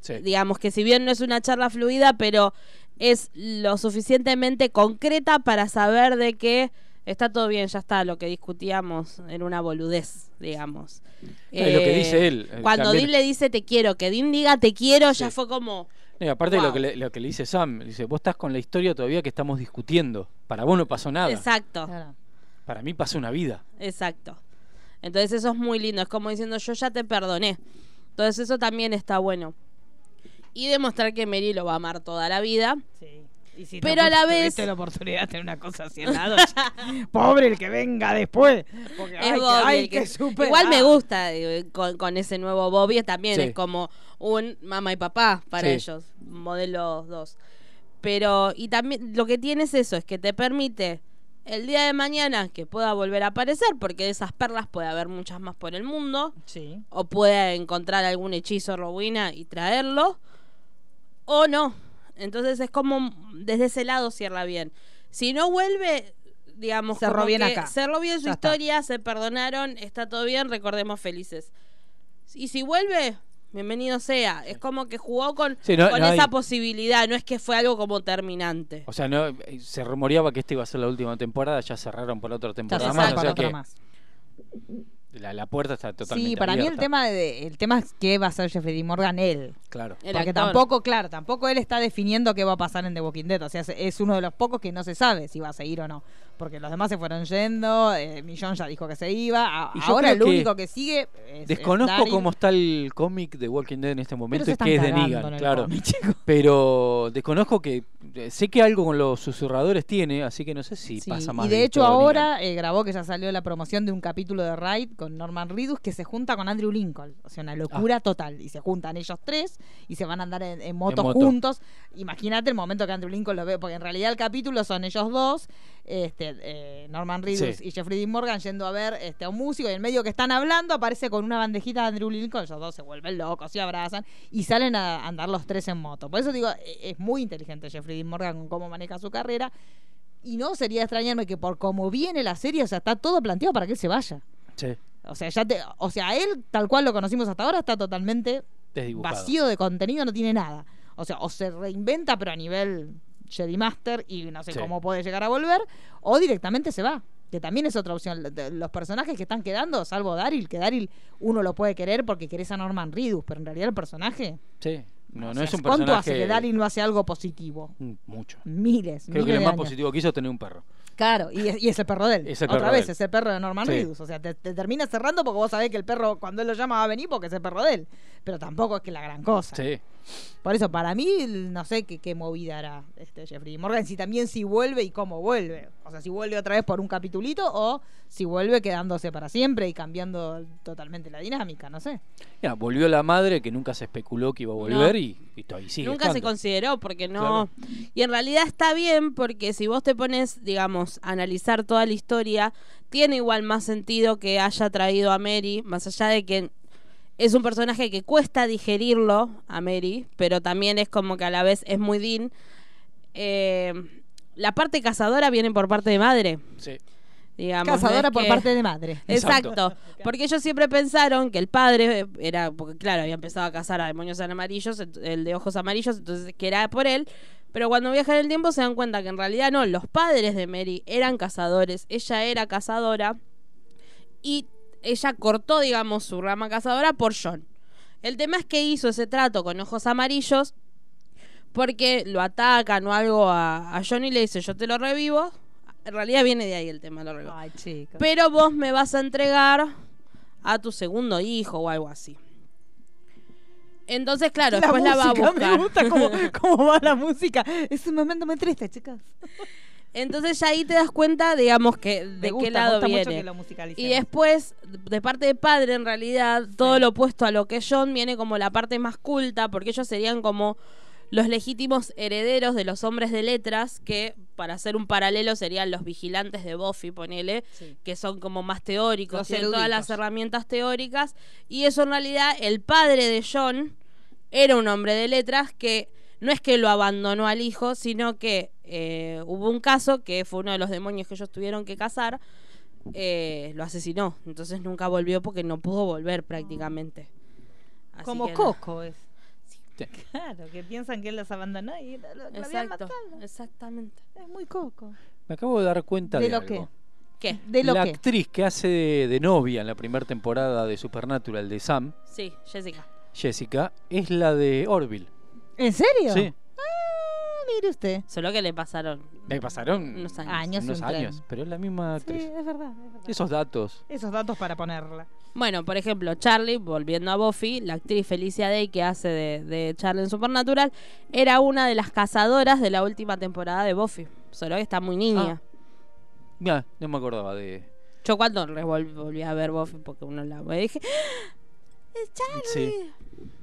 Sí. digamos que si bien no es una charla fluida, pero es lo suficientemente concreta para saber de que está todo bien, ya está, lo que discutíamos en una boludez, digamos. No, lo que dice él, eh, Cuando también- Dean le dice te quiero, que Dean diga te quiero, ya fue como... No, y aparte Wow. lo, que le, lo que le dice Sam, dice, vos estás con la historia todavía que estamos discutiendo. Para vos no pasó nada. Exacto. Claro. Para mí pasa una vida. Exacto. Entonces eso es muy lindo, es como diciendo yo ya te perdoné. Entonces eso también está bueno. Y demostrar que Mary lo va a amar toda la vida. Sí. Y si Pero a la tuviste vez- la oportunidad de tener una cosa así al lado. <laughs> Pobre el que venga después. Porque, Es ay, que- Bobby ay, que- que. Igual me gusta con, con ese nuevo Bobby, también Sí. es como un mamá y papá para Sí. ellos, modelo 2. Pero, y también lo que tiene es eso, es que te permite el día de mañana que pueda volver a aparecer, porque de esas perlas puede haber muchas más por el mundo, Sí. o puede encontrar algún hechizo Rowena y traerlo, o no. Entonces es como desde ese lado cierra bien. Si no vuelve, digamos, Cerró bien que acá. cerró bien su Ya está. historia, se perdonaron, está todo bien, recordemos felices. Y si vuelve, bienvenido sea. Es como que jugó con, Sí, no- con no esa hay- posibilidad, no es que fue algo como terminante. O sea, no eh, se rumoreaba que esta iba a ser la última temporada, ya cerraron por otra temporada se más. O para sea otra que más. La, la puerta está totalmente Sí, para mí el abierta. tema de, el tema es que va a ser Jeffrey Dean Morgan él. Claro. El Porque actor. tampoco, claro, tampoco él está definiendo qué va a pasar en The Walking Dead. O sea, es, uno de los pocos que no se sabe si va a seguir o no. Porque los demás se fueron yendo, eh, Millón ya dijo que se iba. a- ahora el que único que sigue es, es Desconozco cómo está el cómic de Walking Dead en este Pero momento se y están que es de Negan, claro. cómic. <laughs> Pero desconozco que eh, sé que algo con los susurradores tiene, así que no sé si Sí, pasa más. y de hecho ahora eh, grabó que ya salió la promoción de un capítulo de Raid con Norman Reedus que se junta con Andrew Lincoln. O sea, una locura total. Y se juntan ellos tres y se van a andar en, en moto moto. juntos. Imagínate el momento que Andrew Lincoln lo ve, porque en realidad el capítulo son ellos dos, este, eh, Norman Reedus Sí. y Jeffrey Dean Morgan yendo a ver este, a un músico y en medio que están hablando aparece con una bandejita de Andrew Lincoln, ellos dos se vuelven locos y abrazan y salen a andar los tres en moto. Por eso digo, e- es muy inteligente Jeffrey Dean Morgan con cómo maneja su carrera. Y no sería extrañarme que por cómo viene la serie, o sea, está todo planteado para que él se vaya. Sí, O sea, ya te, o sea, él, tal cual lo conocimos hasta ahora, está totalmente desdibujado. vacío de contenido, no tiene nada. O sea, o se reinventa, pero a nivel Jedi Master y no sé Sí. cómo puede llegar a volver, o directamente se va. Que también es otra opción. Los personajes que están quedando, salvo Daryl, que Daryl uno lo puede querer porque querés a Norman Reedus, pero en realidad el personaje. Sí, no, no sea, es un ¿Cuánto personaje. hace que Daryl no hace algo positivo? Mm, Mucho. Miles. Creo miles que lo más años. positivo que hizo es tener un perro. Claro, y es, y es el perro de él. Es el Otra perro vez, de él. es el perro de Norman Sí. Reedus. O sea, te, te termina cerrando porque vos sabés que el perro, cuando él lo llama, va a venir porque es el perro de él. Pero tampoco es que la gran cosa. Sí. Por eso, para mí, no sé qué, qué movida hará este Jeffrey Morgan. Si también si vuelve y cómo vuelve. O sea, si vuelve otra vez por un capitulito o si vuelve quedándose para siempre y cambiando totalmente la dinámica, no sé. Mira, volvió la madre que nunca se especuló que iba a volver No. y, y todavía sigue. Nunca se consideró porque no... Y en realidad está bien porque si vos te pones, digamos, a analizar toda la historia, tiene igual más sentido que haya traído a Mary, más allá de que es un personaje que cuesta digerirlo a Mary, pero también es como que a la vez es muy Dean. Eh, la parte cazadora viene por parte de madre, Sí. digamos. Cazadora por que- parte de madre. <laughs> Exacto. Exacto. Porque ellos siempre pensaron que el padre era, porque claro, había empezado a cazar a demonios amarillos, el de ojos amarillos, entonces que era por él. Pero cuando viajan en el tiempo se dan cuenta que en realidad no, los padres de Mary eran cazadores, ella era cazadora y ella cortó, digamos, su rama cazadora por John. El tema es que hizo ese trato con ojos amarillos porque lo atacan o algo a, a John y le dice, yo te lo revivo. En realidad viene de ahí el tema, lo revivo Ay, chica. pero vos me vas a entregar a tu segundo hijo o algo así. Entonces, claro, después la va a buscar. Me gusta cómo, <laughs> cómo va la música. Es un momento muy triste, chicas. <laughs> Entonces ya ahí te das cuenta, digamos, que de gusta, qué lado viene. Y después, de parte de padre, en realidad, todo lo opuesto a lo que es John viene como la parte más culta, porque ellos serían como los legítimos herederos de los hombres de letras, que para hacer un paralelo serían los vigilantes de Buffy, ponele, Sí. que son como más teóricos, Los tienen todas las herramientas teóricas, y eso en realidad, el padre de John era un hombre de letras que no es que lo abandonó al hijo, sino que eh, hubo un caso que fue uno de los demonios que ellos tuvieron que cazar, eh, lo asesinó. Entonces nunca volvió porque no pudo volver prácticamente. Así Como que no. Coco es. Sí. Claro, que piensan que él los abandonó y lo, lo habían matado. exactamente. Es muy Coco. Me acabo de dar cuenta de, ¿De lo algo. qué? ¿Qué? De lo la que. actriz que hace de, de novia en la primera temporada de Supernatural de Sam, Sí, Jessica. Jessica, es la de Orville. ¿En serio? Sí. Ah, mire usted. Solo que le pasaron Me pasaron unos años. Años unos un años, pero es la misma Sí, actriz. es verdad, es verdad. Esos datos. Esos datos para ponerla. Bueno, por ejemplo, Charlie, volviendo a Buffy, la actriz Felicia Day que hace de, de Charlie en Supernatural, era una de las cazadoras de la última temporada de Buffy. Solo que está muy niña. Mira, no me acordaba de. Yo cuando volví a ver Buffy, porque uno la ve, dije, "¡Ah! ¡Es Charlie! Sí.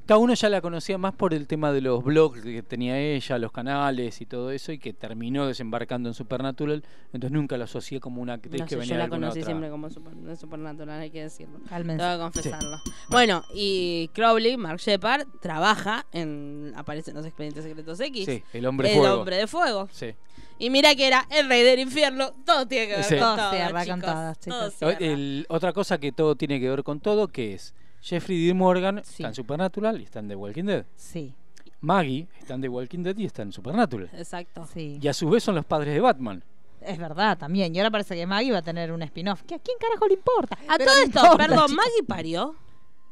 Cada uno ya la conocía más por el tema de los blogs que tenía ella, los canales y todo eso, y que terminó desembarcando en Supernatural. Entonces nunca la asocié como una actriz No que sé, venía yo de la conocí otra. siempre como super, de Supernatural, hay que decirlo. Cálmense. Tengo que confesarlo. Bueno, y Crowley, Mark Shepard, trabaja en. aparece en los expedientes secretos X. Sí, el hombre el fuego. hombre de fuego. Sí. Y mira que era el rey del infierno. Todo tiene que ver Sí. con Todo todo. cierra con chicos. todo, chicos. Todo cierra. el- otra cosa que todo tiene que ver con todo, que es Jeffrey D. Morgan Sí. está en Supernatural y está en The Walking Dead. Sí, Maggie está en The Walking Dead y está en Supernatural. Exacto. sí. Y a su vez son los padres de Batman. Es verdad también. Y ahora parece que Maggie va a tener un spin-off. ¿Que ¿A quién carajo le importa? A Pero todo esto, importa, perdón. Maggie parió,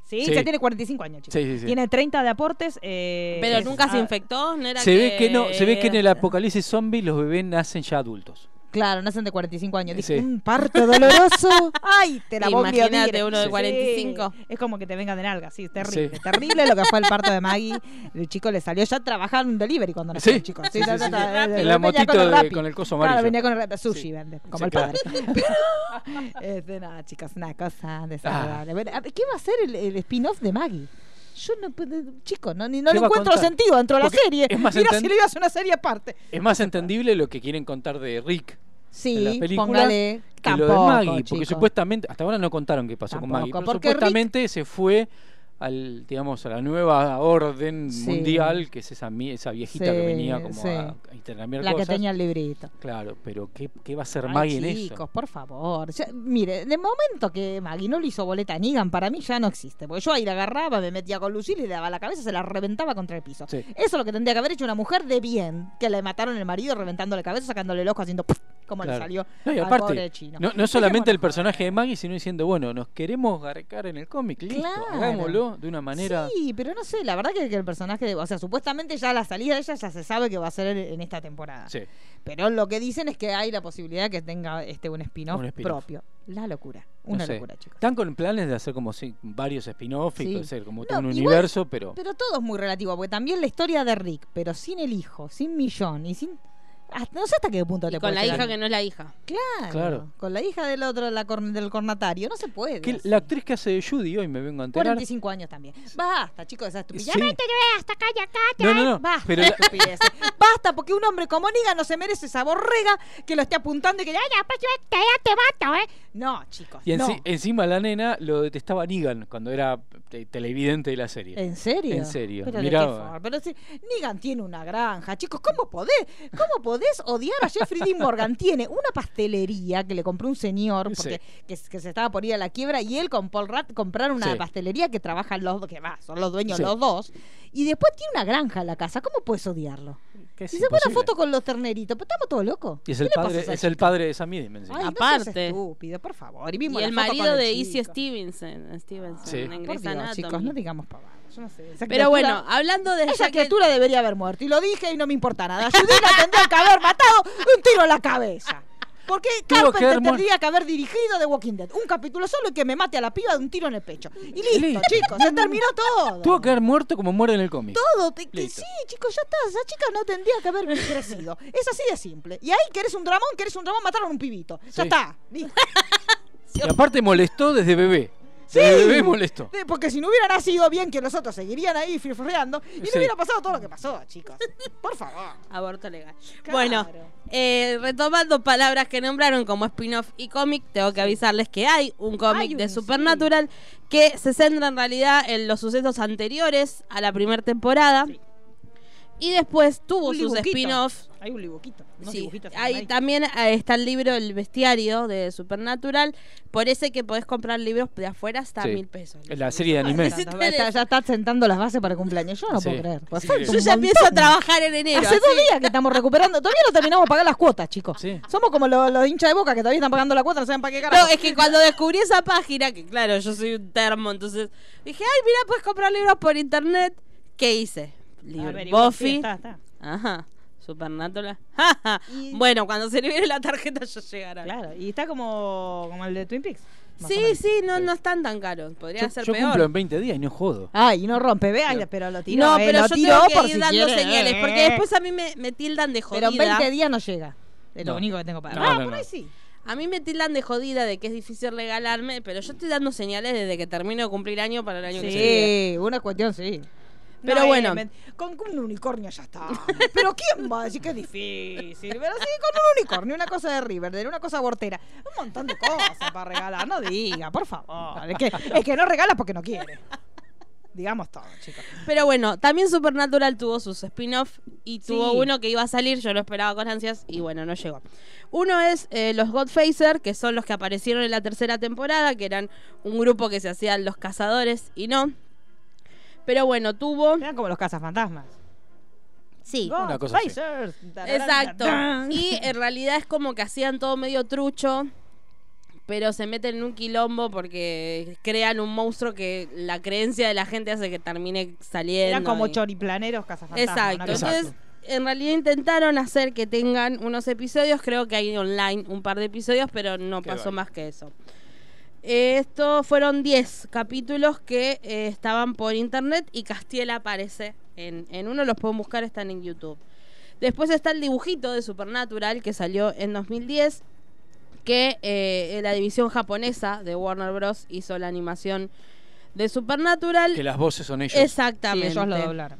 Sí, Sí. ya tiene 45 años, chicos. Sí, sí, sí. Tiene 30 de aportes. eh, pero es- nunca se ah, infectó. No era Se ve que no, se ve que en el era- apocalipsis zombie los bebés nacen ya adultos. Claro, nacen de 45 años. Dije, Sí. un parto doloroso. <laughs> Ay, te la voy a Imagínate uno de Sí. 45. Es como que te venga de nalga, sí, terrible. Sí. Terrible lo que fue el parto de Maggie. El chico le salió ya trabajar en un delivery cuando nació Sí. el chico. Sí, sí, sí. está, En venía la motito con el de- Rappi. con el coso Claro, amarillo. venía con el Rappi. sushi Sí. vende, como Sí, el claro. padre. <laughs> <laughs> Este, nada, chicos, una cosa desagradable. Bueno, a ver, ¿Qué va a ser el, el spin-off de Maggie? Yo no puedo, chico, no, ni- no ¿Qué le encuentro contar? sentido dentro de la serie. es más Mira si le iba a hacer una serie aparte. Es más entendible lo que quieren contar de Rick Sí, en la película póngale que lo de tampoco, Maggie, porque supuestamente, hasta ahora no contaron qué pasó con Tampoco, Maggie, pero Rick- supuestamente se fue al, digamos, a la nueva orden Sí. mundial, que es esa, esa viejita que venía como sí. a, a intercambiar La que tenía el librito. Claro, pero ¿qué, qué va a hacer Ay, Maggie en chicos, eso? por favor. Mire, de momento que Maggie no le hizo boleta a Negan, para mí ya no existe. Porque yo ahí la agarraba, me metía con Lucille y le daba la cabeza, se la reventaba contra el piso. Eso es lo que tendría que haber hecho una mujer de bien, que le mataron el marido reventándole la cabeza, sacándole el ojo, haciendo ¡puf! Como le salió No, y al aparte, pobre chino. no, no solamente el personaje de. Maggie, sino diciendo, bueno, nos queremos garcar en el cómic, listo, Claro. hagámoslo de una manera... Sí, pero no sé, la verdad que, que el personaje, o sea, supuestamente ya la salida de ella ya se sabe que va a ser en, esta temporada. Sí. Pero lo que dicen es que hay la posibilidad que tenga este un spin-off spin-off. propio. La locura, no una sé. locura, chicos. Están con planes de hacer como si, varios spin-offs y Sí. puede ser como No, todo un universo, pero... Pero todo es muy relativo, porque también la historia de Rick, pero sin el hijo, sin Millón y sin. Hasta- no sé hasta qué punto Y te con la llegar. hija que no es la hija. Claro, Claro. Con la hija del otro, la del cornatario. No se puede. Que la actriz que hace de Judy hoy me vengo a enterar. 45 años también. Basta, chicos, esa estupidez. Sí. Ya vete, ya basta, calla, calla. No, no, no, Basta, pero la- estupideces. Basta, porque un hombre como Niga no se merece esa borrega que lo esté apuntando y que ya, ya, pues, ya te, ya te mato, ¿eh? No, chicos. Y no. enci- encima la nena lo detestaba Negan cuando era te- televidente de la serie. ¿En serio? En serio. Pero, forma. Pero si Negan tiene una granja, chicos, ¿cómo podés? ¿Cómo podés odiar a Jeffrey Dean Morgan? Tiene una pastelería que le compró un señor porque que, que se estaba por ir a la quiebra y él con Paul Rat compraron una Sí. pastelería que trabajan los dos, que va, son los dueños Sí. los dos. Y después tiene una granja en la casa. ¿Cómo puedes odiarlo? Y se pone imposible. foto con los terneritos. Pero estamos todos locos. Y es ¿Qué el padre, es el padre de Sam Edelman, Ay, no Aparte. seas estúpido, por favor. Y, vimos Y la el marido de. Izzy Stevenson, Stevenson Sí. en Por Dios, chicos, no digamos pavadas. Yo no sé. Esa Pero criatura- bueno, hablando de Esa que- criatura debería haber muerto. Y lo dije y no me importa nada. Judina tendría que haber matado un tiro en la cabeza. Porque que Carpenter tendría que haber dirigido The Walking Dead. Un capítulo solo y que me mate a la piba de un tiro en el pecho. Y listo, Listo. chicos. Se terminó todo. Tuvo que haber muerto como muere en el cómic. Todo. te- que sí, chicos, ya está. Esa chica no tendría que haber crecido. Es así de simple. Y ahí querés un dramón, querés un dramón, mataron a un pibito. Ya Sí. está. Listo. Y aparte molestó desde bebé. Sí. Sí, Porque si no hubiera nacido bien, que los otros seguirían ahí firfreando y no Sí. hubiera pasado todo lo que pasó, chicos. Por favor. Aborto legal. Claro. Bueno, eh, retomando palabras que nombraron como spin-off y cómic, tengo que avisarles que hay un cómic de Supernatural que se centra en realidad en los sucesos anteriores a la primera temporada. Y después tuvo Un sus spin-offs. Hay un unos Sí, ahí animaditos. también eh, está el libro El Bestiario de Supernatural. Por ese que podés comprar libros de afuera hasta Sí. mil pesos. La serie de anime. Sí, Ya está, ya está sentando las bases para el cumpleaños. Yo no Sí. puedo creer. Pues Yo ya empiezo a trabajar en enero. Hace dos días que estamos recuperando. Todavía no terminamos de pagar las cuotas, chicos. Sí. Somos como los, los hinchas de boca que todavía están pagando la cuota, no saben para qué carajo. No, es que cuando descubrí esa página, que claro, yo soy un termo, entonces dije, ay, mira, puedes comprar libros por internet. ¿Qué hice? Buffy. está, está. Ajá. Supernatural. <laughs> Ja, ja. Y- bueno, cuando se libere la tarjeta ya llegará. Claro, y está como, como el de Twin Peaks. Sí, sí, no, no están tan caros. Podría Yo, ser yo peor. cumplo en 20 días y no jodo. Ay, y no rompe, vea, pero lo tiró. no, eh, pero lo yo tiró tengo que por ir si dando quiere. señales, porque después a mí me, me tildan de Pero jodida. en 20 días no llega. Es lo No. único que tengo para. No, ah, no, por no. ahí sí. A mí me tildan de jodida de que es difícil regalarme, pero yo estoy dando señales desde que termino de cumplir año para el año que sigue. Sí, una cuestión sí. Pero No, bueno. eh, con, con un unicornio ya está. Pero ¿quién va a decir que es difícil? Pero sí, con un unicornio, una cosa de Riverdale, una cosa abortera. Un montón de cosas para regalar. No diga, por favor. Es que, es que no regala porque no quiere. Digamos todo, chicos. Pero bueno, también Supernatural tuvo sus spin-off y tuvo Sí. uno que iba a salir, yo lo esperaba con ansias y bueno, no llegó. Uno es eh, los Godfacer, que son los que aparecieron en la tercera temporada, que eran un grupo que se hacían los cazadores y no. Pero bueno, tuvo... Eran como los cazafantasmas. Sí. Una cosa así. Exacto. Y en realidad es como que hacían todo medio trucho, pero se meten en un quilombo porque crean un monstruo que la creencia de la gente hace que termine saliendo. Eran como y- choriplaneros cazafantasmas. Exacto. Entonces, en realidad intentaron hacer que tengan unos episodios, creo que hay online un par de episodios, pero no Qué pasó vale. más que eso. Estos fueron 10 capítulos que eh, estaban por internet y Castiel aparece en, en uno, los pueden buscar, están en YouTube. Después está el dibujito de Supernatural que salió en 2010, que eh, la división japonesa de Warner Bros. hizo la animación de Supernatural. Que las voces son ellos. Sí, Exactamente. ellos lo doblaron.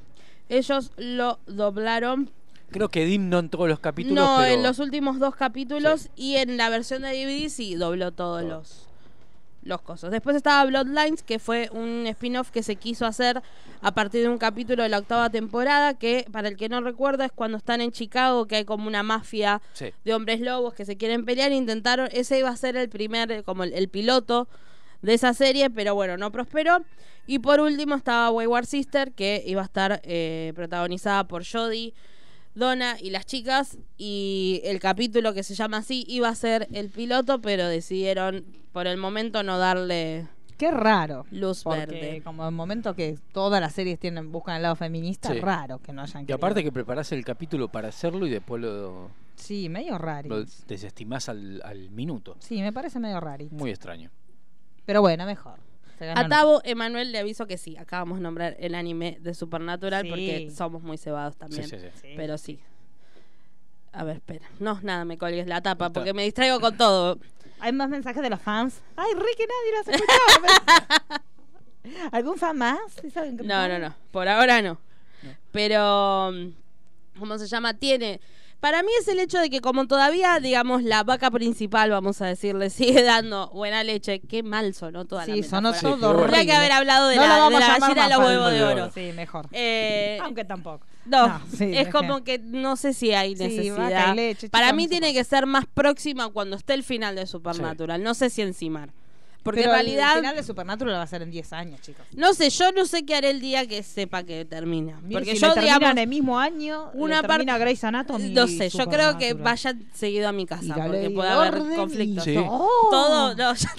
Ellos lo doblaron. Creo que Dim no en todos los capítulos, no, pero en los últimos dos capítulos y en la versión de DVD sí dobló todos Todo. los los cosos. Después estaba Bloodlines, que fue un spin-off que se quiso hacer a partir de un capítulo de la octava temporada, que para el que no recuerda es cuando están en Chicago, que hay como una mafia Sí. de hombres lobos que se quieren pelear. Intentaron, ese iba a ser el primer, como el, el piloto de esa serie, pero bueno, no prosperó. Y por último estaba Wayward Sister, que iba a estar eh, protagonizada por Jodie, Donna y las chicas. Y el capítulo que se llama así iba a ser el piloto, pero decidieron por el momento no darle Qué raro. luz Porque verde. como en momento que todas las series tienen buscan el lado feminista, Sí. raro que no hayan Y aparte querido. que preparás el capítulo para hacerlo y después lo, Sí, medio raro. lo desestimás al, al minuto. Sí, me parece medio raro. Muy extraño. Pero bueno, mejor. Se ganó A Tavo, Emanuel le aviso que sí, acabamos de nombrar el anime de Supernatural Sí. porque somos muy cebados también. sí, sí. Sí. Pero sí. A ver, espera. No, nada, me colgues la tapa Está. porque me distraigo con todo. <laughs> Hay más mensajes de los fans. Ay, Ricky, nadie los <laughs> escuchaba. ¿Algún fan más? ¿Sí saben qué No, no, no. Por ahora no. Pero, mm, ¿cómo se llama? Tiene... Para mí es el hecho de que como todavía, digamos, la vaca principal, vamos a decirle, <laughs> sigue dando buena leche. Qué mal sonó toda la Sí, sonó metáfora. Sí, todo. Tendría que haber hablado de No la, lo de la gallina los huevos de oro. oro. Sí, mejor. Eh, Aunque tampoco. No, No, sí, es como que no sé si hay Sí, necesidad. vaca y leche, Para mí tiene que ser más próxima cuando esté el final de Supernatural. No sé si encimar. Porque Pero en realidad, el final de Supernatural va a ser en 10 años, chicos. no sé, yo no sé qué haré el día que sepa que termina. Porque si yo, le digamos, el mismo año, una parte- Grey's Anatomy. no sé, yo creo que vayan seguido a mi casa. Porque puede de haber conflictos. Sí. Todo, no, ya-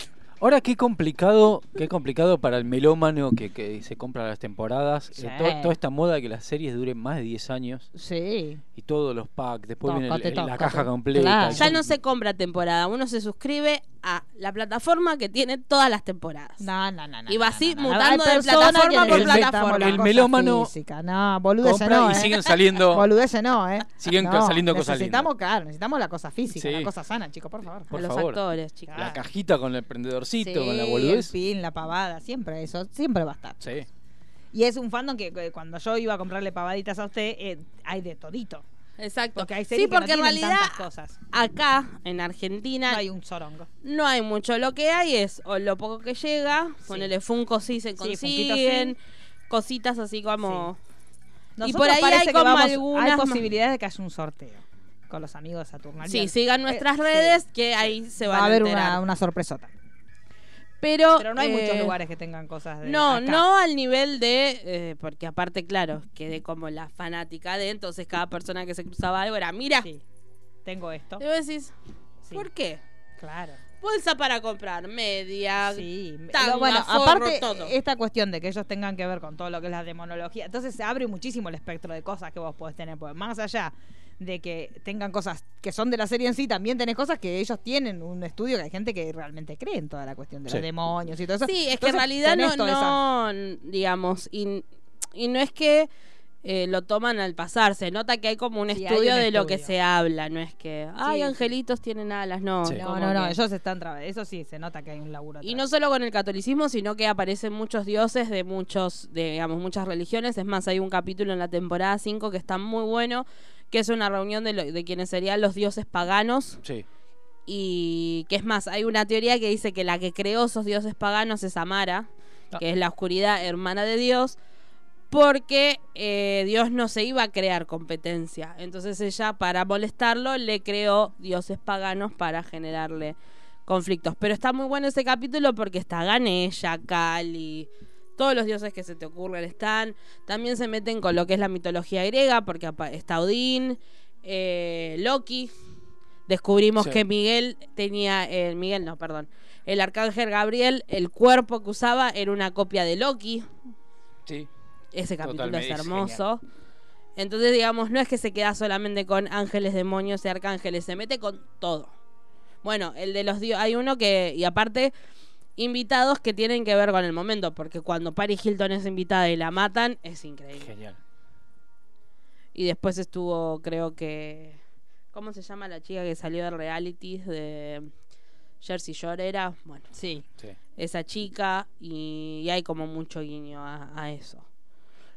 Ahora qué complicado, qué complicado para el melómano que, que se compra las temporadas. Sí. Eh, to- toda esta moda de que las series duren más de 10 años Sí. Y todos los packs, después viene el- Tócate, el- la caja completa. Claro. ya no se compra temporada. Uno se suscribe a la plataforma que tiene todas las temporadas. No, no, no, no. Y va así no, no. mutando de plataforma por plataforma. la El melómano física. No, boludece compra no, y ¿eh? siguen saliendo. <laughs> Boludece no, ¿eh? Siguen No, saliendo cosas Necesitamos, claro, necesitamos la cosa física, Sí. la cosa sana, chicos, por favor. Por a los favor. actores, chicos. La cajita con el prendedorcito, Sí, con la el boludez. pin, la pavada, siempre eso, siempre va a estar. Sí. Y es un fandom que, que cuando yo iba a comprarle pavaditas a usted, eh, hay de todito. Exacto. Porque hay sí, series que no porque en realidad cosas. acá en Argentina No hay un sorongo. no hay mucho. Lo que hay es o lo poco que llega, ponele Funko sí se Sí, consiguen, cositas así como... Nosotros por ahí hay como vamos- algunas Hay posibilidades de que haya un sorteo con los amigos de Saturnalia. Sí, sigan nuestras Eh, redes sí. que ahí se Va van a haber enterar. una, una sorpresota. Pero, Pero no hay eh, muchos lugares que tengan cosas de No, acá. no al nivel de, eh, porque aparte, claro, quedé como la fanática de, entonces cada persona que se cruzaba algo era, mira, Sí. Tengo esto. y vos decís, Sí, ¿por qué? Claro. bolsa para comprar, media, Sí, tanga, bueno, forro, aparte todo. esta cuestión de que ellos tengan que ver con todo lo que es la demonología, entonces se abre muchísimo el espectro de cosas que vos podés tener, porque más allá de que tengan cosas que son de la serie en sí, también tenés cosas que ellos tienen un estudio que hay gente que realmente cree en toda la cuestión de Sí. los demonios y todo eso. Sí, es que en realidad no, esa- no digamos, y, y no es que eh, lo toman al pasar, se nota que hay como un Sí, estudio un de lo que se habla, no es que, ay, sí. angelitos tienen alas, no. Sí. No, no, no, que- ellos están trabajando. Eso sí, se nota que hay un laburo. Y no solo con el catolicismo, sino que aparecen muchos dioses de muchos, de, digamos, muchas religiones. Es más, hay un capítulo en la temporada 5 que está muy bueno, que es una reunión de, lo- de quienes serían los dioses paganos. Sí. Y que es más, hay una teoría que dice que la que creó esos dioses paganos es Amara, Ah. que es la oscuridad hermana de Dios, porque eh, Dios no se iba a crear competencia. Entonces ella, para molestarlo, le creó dioses paganos para generarle conflictos. Pero está muy bueno ese capítulo porque está Ganesha, Kali, todos los dioses que se te ocurren están. También se meten con lo que es la mitología griega, porque está Odín, eh, Loki. Descubrimos Sí. que Miguel tenía, eh, Miguel no, perdón, el arcángel Gabriel, el cuerpo que usaba era una copia de Loki. Sí. Ese capítulo Totalmente, es es hermoso. Entonces, digamos, no es que se queda solamente con ángeles, demonios y arcángeles, se mete con todo. Bueno, el de los dios, hay uno que, y aparte, invitados que tienen que ver con el momento, porque cuando Paris Hilton es invitada y la matan, es increíble. Genial. Y después estuvo, creo que. ¿Cómo se llama la chica que salió de reality de Jersey Shore? Era, bueno, Sí. Sí. esa chica, y, y hay como mucho guiño a, a eso.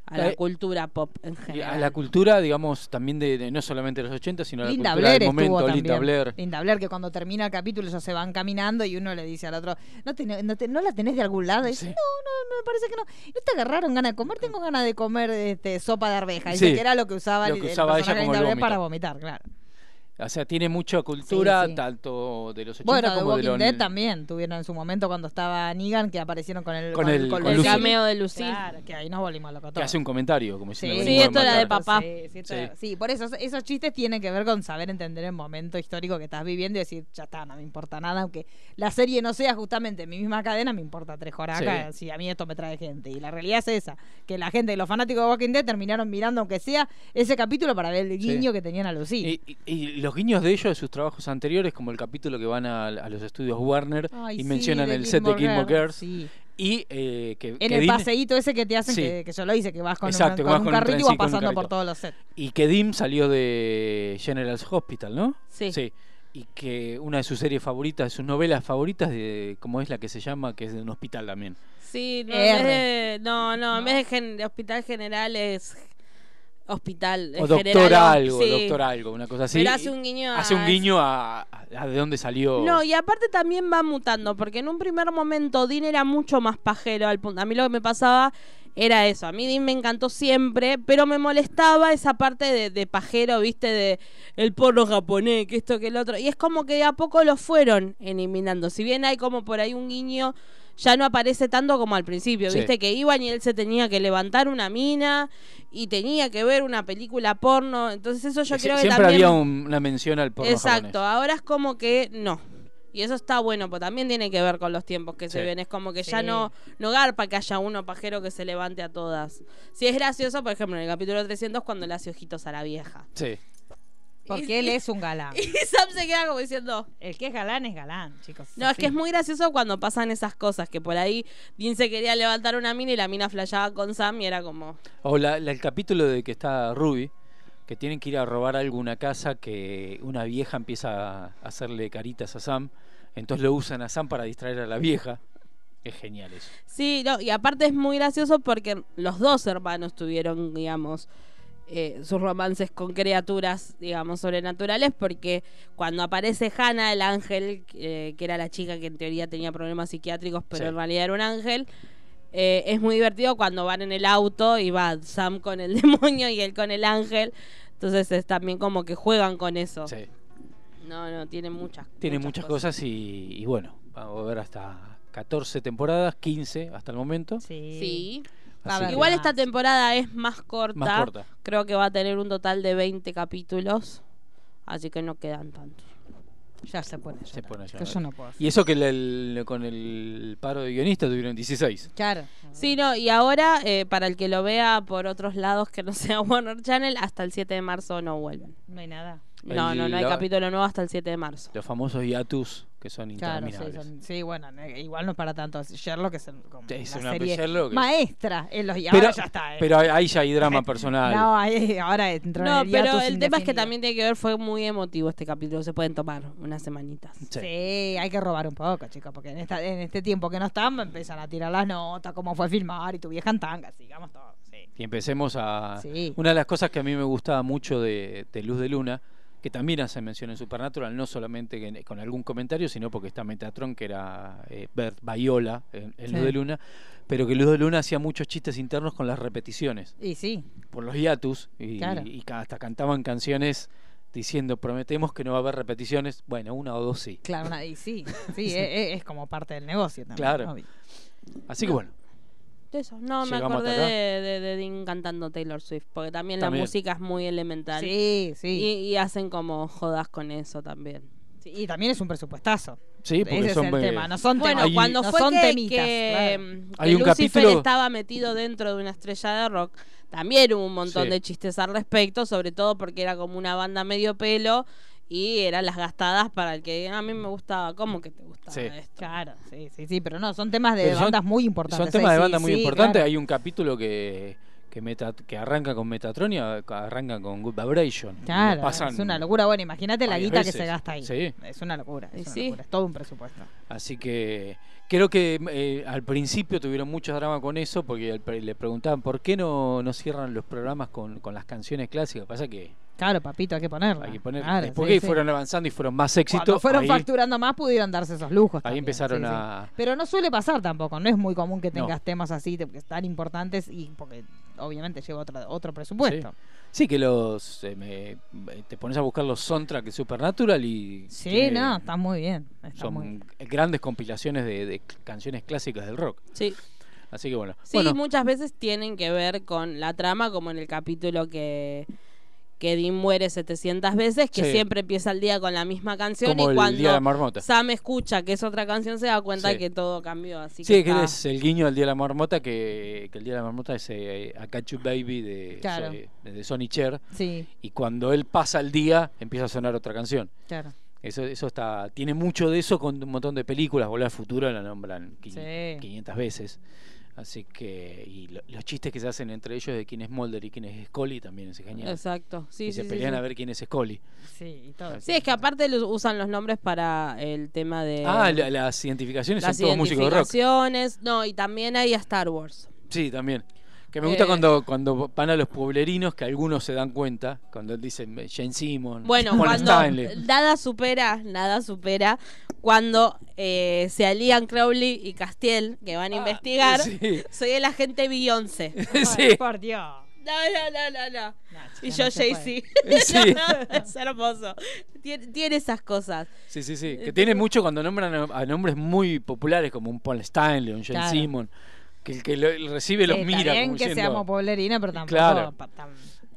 A Eh, la cultura pop en general. a la cultura, digamos, también de, de no solamente de los 80, sino a la Linda cultura Blair del momento. también. Linda Blair. Linda Blair, que cuando termina el capítulo ellos se van caminando y uno le dice al otro, ¿no, no, te- no la tenés de algún lado? Y dice, Sí. no, no, no, me parece que no. ¿No te agarraron ganas de comer? Tengo ganas de comer este, sopa de arveja. Dice Sí. que era lo que usaba, Lo el- ella como Linda Blair para vomitar, claro. O sea, tiene mucha cultura, Sí, sí. tanto de los 80 Bueno, The como de Walking los... Dead también tuvieron en su momento cuando estaba Negan que aparecieron con el, Con el- con con el Lucille. cameo de Lucille. Claro, que ahí nos volvimos locos Que hace un comentario, como Sí, diciendo... Sí, "Venimos a esto era de matar". papá. Sí, sí, esto Sí. era- sí, por eso esos, chistes tienen que ver con saber entender el momento histórico que estás viviendo y decir, ya está, no me importa nada, aunque la serie no sea justamente mi misma cadena, me importa tres joracas Sí. si a mí esto me trae gente. Y la realidad es esa, que la gente, los fanáticos de Walking Dead terminaron mirando, aunque sea ese capítulo para ver el Sí. guiño que tenían a Lucille. Y, y- y los guiños de ellos, de sus trabajos anteriores, como el capítulo que van a, a los estudios Warner Ay, y sí, mencionan el set de Gilmore Girls, sí. y eh, que, En que el Dean- paseíto ese que te hacen, Sí. que, que yo lo hice, que vas con, Exacto, un, con vas un con un carrito y vas pasando por todos los sets. y que Dim salió de General's Hospital, ¿no? Sí. Y que una de sus series favoritas, de sus novelas favoritas, de ¿cómo es la que se llama? Que es de un hospital también. Sí, no, R. en vez de, no, no, en vez de, gen- de hospital general es hospital. O es doctor general, algo, sí. doctor algo, una cosa así. Pero hace un guiño a... Hace un guiño a de dónde salió. No, y aparte también va mutando, porque en un primer momento Dean era mucho más pajero. Al punto. A mí lo que me pasaba era eso. A mí Dean me encantó siempre, pero me molestaba esa parte de, de pajero, viste, de el porno japonés, que esto, que el otro. Y es como que de a poco lo fueron eliminando. Si bien hay como por ahí un guiño, ya no aparece tanto como al principio, Sí. viste, que iban y él se tenía que levantar una mina y tenía que ver una película porno. Entonces eso yo creo que Siempre también... había un- una mención al porno Exacto, japonés. ahora es como que no. Y eso está bueno, porque también tiene que ver con los tiempos que se ven. Es como que ya no, no garpa que haya uno pajero que se levante a todas. Si es gracioso, por ejemplo, en el capítulo 300, cuando le hace ojitos a la vieja. Sí. Porque él es un galán. <laughs> Y Sam se queda como diciendo. El que es galán es galán, chicos. No, es que es muy gracioso cuando pasan esas cosas. Que por ahí Dean se quería levantar una mina y la mina flasheaba con Sam y era como. O la- la- el capítulo de que está Ruby, que tienen que ir a robar algo a una casa que una vieja empieza a hacerle caritas a Sam. Entonces lo usan a Sam para distraer a la vieja. Es genial eso. Sí, no, y aparte es muy gracioso porque los dos hermanos tuvieron, digamos, eh, sus romances con criaturas, digamos, sobrenaturales, porque cuando aparece Hannah, el ángel, eh, que era la chica que en teoría tenía problemas psiquiátricos, pero Sí. en realidad era un ángel, eh, es muy divertido cuando van en el auto y va Sam con el <laughs> demonio y él con el ángel. Entonces es también como que juegan con eso. Sí. No, no, tiene muchas Tiene muchas cosas y, y bueno, vamos a ver hasta 14 temporadas, 15 hasta el momento. Sí. Sí. Así que- Igual esta temporada es más corta. Más corta. Creo que va a tener un total de 20 capítulos. Así que no quedan tantos. Ya se pone a Se llorar, pone a que llorar. yo no puedo hacer. Y eso que el- el- con el paro de guionistas tuvieron 16. Claro. Sí, no, y ahora, eh, para el que lo vea por otros lados que no sea <laughs> Warner Channel, hasta el 7 de marzo no vuelven. No hay nada. No, no, no hay La- capítulo nuevo hasta el 7 de marzo. Los famosos hiatus que son Claro, sí, interminables. son- sí, bueno, igual no es para tanto. Sherlock es como Sí, es la una serie Sherlock maestra en los y pero, ahora ya está. eh. pero ahí ya hay drama <laughs> personal. No, ahí, ahora entró en No, el pero el tema es que también tiene que ver, fue muy emotivo este capítulo. Se pueden tomar unas semanitas. Sí. Sí, hay que robar un poco, chicos, porque en, esta, en este tiempo que no están, me empiezan a tirar las notas, cómo fue filmar y tu vieja en tanga, sigamos todo. Sí. Y empecemos a... Sí. Una de las cosas que a mí me gustaba mucho de, de Luz de Luna, que también hace mención en Supernatural, no solamente con algún comentario, sino porque está Metatron, que era eh, Bert Bayola en, en Luz de Luna, pero que Luz de Luna hacía muchos chistes internos con las repeticiones, Y sí, por los hiatus, y, Claro. y ca- hasta cantaban canciones diciendo, prometemos que no va a haber repeticiones, bueno, una o dos sí. claro, y sí, sí, <laughs> Es, es- es como parte del negocio también. Claro. obvio. Así que bueno, Eso, no, me Llegamos acordé hasta acá. de, de, de Dean cantando Taylor Swift, porque también, la música es muy elemental. Sí, sí. Y, y hacen como jodas con eso también. Sí, Y también es un presupuestazo. sí, porque Ese son... es el eh, tema, no son Bueno, temas. Hay- cuando no fue son que, temitas, que, claro. mm, que Hay un Lucifer capítulo- estaba metido dentro de una estrella de rock, también hubo un montón Sí. de chistes al respecto, sobre todo porque era como una banda medio pelo y eran las gastadas para el que a mí me gustaba. ¿Cómo que te gustaba Sí. esto? Claro, sí, sí, sí, pero no, son temas de Pero son- bandas muy importantes. Son temas ahí, de sí, banda muy sí, importantes. claro. Hay un capítulo que que, Meta- que arranca con Metatron y a- arranca con Good Vibration. Claro, pasan es una locura. Bueno, imagínate la guita que se gasta ahí. Sí. Es una locura, es una sí. locura, es todo un presupuesto. Así que creo que eh, al principio tuvieron mucho drama con eso porque le preguntaban por qué no, no cierran los programas con, con las canciones clásicas. Pasa que Claro, papito, hay que ponerlo. hay que poner. Claro, después sí, que sí. fueron avanzando y fueron más éxitos, Cuando fueron ahí, facturando más pudieron darse esos lujos. ahí también, empezaron sí, sí. a. Pero no suele pasar tampoco, no es muy común que No. tengas temas así tan importantes y porque obviamente lleva otro, otro presupuesto. Sí, que los. eh, me- te pones a buscar los soundtracks de Supernatural y. Sí, tiene- no, está muy bien. Está Son muy bien. grandes compilaciones de, de canciones clásicas del rock. Sí, Así que bueno. sí bueno, muchas veces tienen que ver con la trama, como en el capítulo que que Dean muere 700 veces, que Sí. siempre empieza el día con la misma canción como y el cuando Día de la Marmota. Sam escucha que es otra canción se da cuenta Sí. que todo cambió. Así Sí, que, que está- es el guiño del Día de la Marmota, que, que el Día de la Marmota es eh, A Catch You Baby de, Claro. de, de Sonny Cher. Sí, Y cuando él pasa el día, empieza a sonar otra canción. claro. Eso, eso está, tiene mucho de eso con un montón de películas. Volver al futuro la nombran qui- Sí. 500 veces. Así que, y lo- los chistes que se hacen entre ellos de quién es Mulder y quién es Scully también es genial. Exacto. Sí, y sí, se sí, pelean sí. a ver quién es Scully. Sí, y todo. Sí, es que aparte los- usan los nombres para el tema de ah, la- las identificaciones las son todos músicos de rock. identificaciones. No, y también hay a Star Wars. Sí, también. Que me gusta Eh, cuando, cuando van a los pueblerinos, que algunos se dan cuenta, cuando dicen eh, Jane Simon, Bueno, Paul cuando Stanley. nada supera, nada supera cuando eh, se alían Crowley y Castiel, que van a investigar. Ah, sí. Soy el agente Beyoncé. <laughs> sí. Por Dios. No, no, no, no, no. No, Y yo no Jay-Z. <laughs> es hermoso. Tiene, tiene esas cosas. Sí, sí, sí. Que tiene mucho cuando nombran a, a nombres muy populares como un Paul Stanley, un Jane Claro. Simon, que el que lo el recibe los Sí, mira. está bien como que diciendo, seamos poblerina, pero tampoco Claro. pa- tan-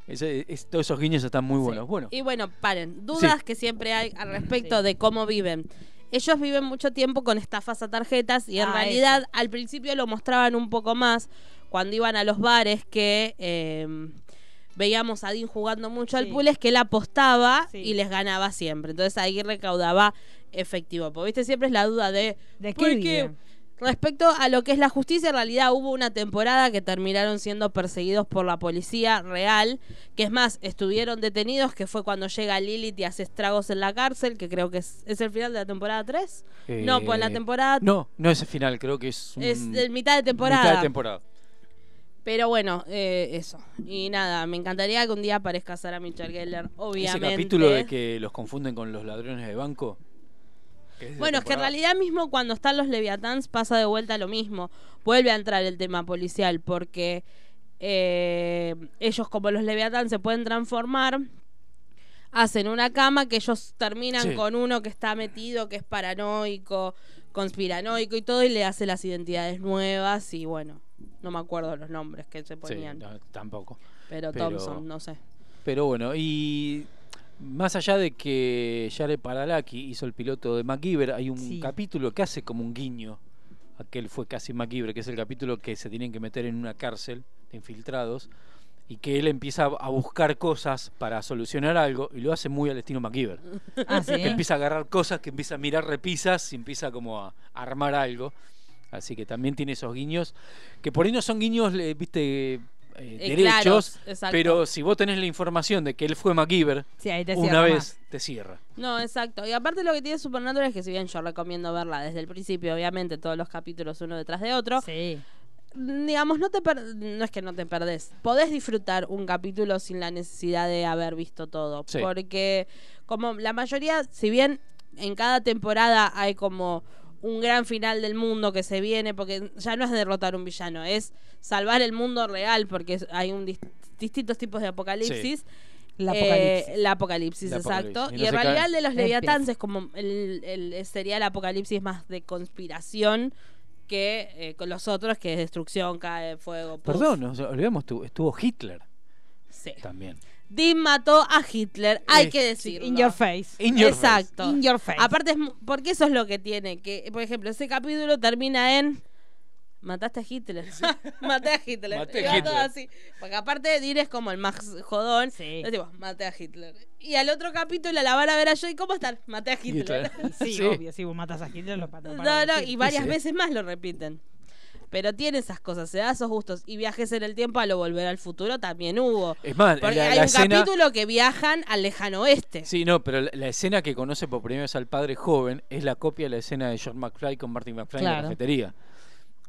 ese- es- todos esos guiños están muy buenos. Bueno, Y bueno, paren. Dudas Sí. que siempre hay al respecto Sí. de cómo viven. Ellos viven mucho tiempo con estafas a tarjetas y en Ah, realidad al principio lo mostraban un poco más cuando iban a los bares que eh, veíamos a Dean jugando mucho al pool, es que él apostaba Sí. y les ganaba siempre. Entonces ahí recaudaba efectivo. Porque viste, siempre es la duda de... ¿De ¿por qué? Respecto a lo que es la justicia, en realidad hubo una temporada que terminaron siendo perseguidos por la policía real, que es más, estuvieron detenidos, que fue cuando llega Lilith y hace estragos en la cárcel, que creo que es, es el final de la temporada 3. no, pues en la eh, temporada No, no es el final, creo que es. un- es de mitad de temporada. mitad de temporada. Pero bueno, eh, eso. Y nada, me encantaría que un día aparezca Sarah Michelle Gellar, obviamente. Ese capítulo de que los confunden con los ladrones de banco. Es Bueno, es que en realidad mismo cuando están los Leviathans pasa de vuelta lo mismo. Vuelve a entrar el tema policial porque eh, ellos como los Leviathans se pueden transformar, hacen una cama que ellos terminan Sí. con uno que está metido, que es paranoico, conspiranoico y todo y le hace las identidades nuevas y bueno, no me acuerdo los nombres que se Sí, ponían. no, tampoco. pero, pero- Thompson, no sé. Pero bueno, y Más allá de que Jared Padalecki hizo el piloto de MacGyver, hay un Sí. capítulo que hace como un guiño. Aquel fue casi MacGyver, que es el capítulo que se tienen que meter en una cárcel de infiltrados y que él empieza a buscar cosas para solucionar algo y lo hace muy al estilo MacGyver. <laughs> Ah, sí. Que empieza a agarrar cosas, que empieza a mirar repisas y empieza como a armar algo. Así que también tiene esos guiños, que por ahí no son guiños, viste, eh, Eh, derechos, pero si vos tenés la información de que él fue MacGyver, Sí, ahí te una cierra vez más. te cierra. No, exacto. Y aparte lo que tiene Supernatural es que si bien yo recomiendo verla desde el principio, obviamente, todos los capítulos uno detrás de otro, Sí. digamos, no te per- no es que no te perdés. Podés disfrutar un capítulo sin la necesidad de haber visto todo. Sí. Porque como la mayoría, si bien en cada temporada hay como un gran final del mundo que se viene, porque ya no es derrotar un villano, es salvar el mundo real, porque hay un dis- distintos tipos de apocalipsis. La Eh, apocalipsis. la apocalipsis, La exacto. apocalipsis. Y Y, no en realidad el de los Empieza. leviatans es como el, el- sería el apocalipsis más de conspiración que eh, con los otros, que es destrucción, cae, fuego. puff. Perdón, nos olvidamos, estuvo, estuvo Hitler Sí. también. Dean mató a Hitler, hay que decirlo. In your face. In your face. Exacto. In your face. Aparte, es porque eso es lo que tiene. Que, por ejemplo, ese capítulo termina en. Mataste a Hitler. <laughs> maté a Hitler. Maté a Y va todo Hitler. así. Porque aparte, Dean es como el más jodón. Sí. Digo, maté a Hitler. Y al otro capítulo la van a ver a Joey. ¿Cómo están? Maté a Hitler. Sí, <laughs> Sí. obvio, si vos matas a Hitler, lo matas. No, no, y varias Sí. veces más lo repiten. Pero tiene esas cosas, se da esos gustos. Y viajes en el tiempo a lo volver al futuro también hubo. Es más, Porque la, hay la un escena... capítulo que viajan al lejano oeste. Sí, no, pero la, la escena que conoce por primera vez al padre joven es la copia de la escena de John McFly con Martin McFly en la cafetería.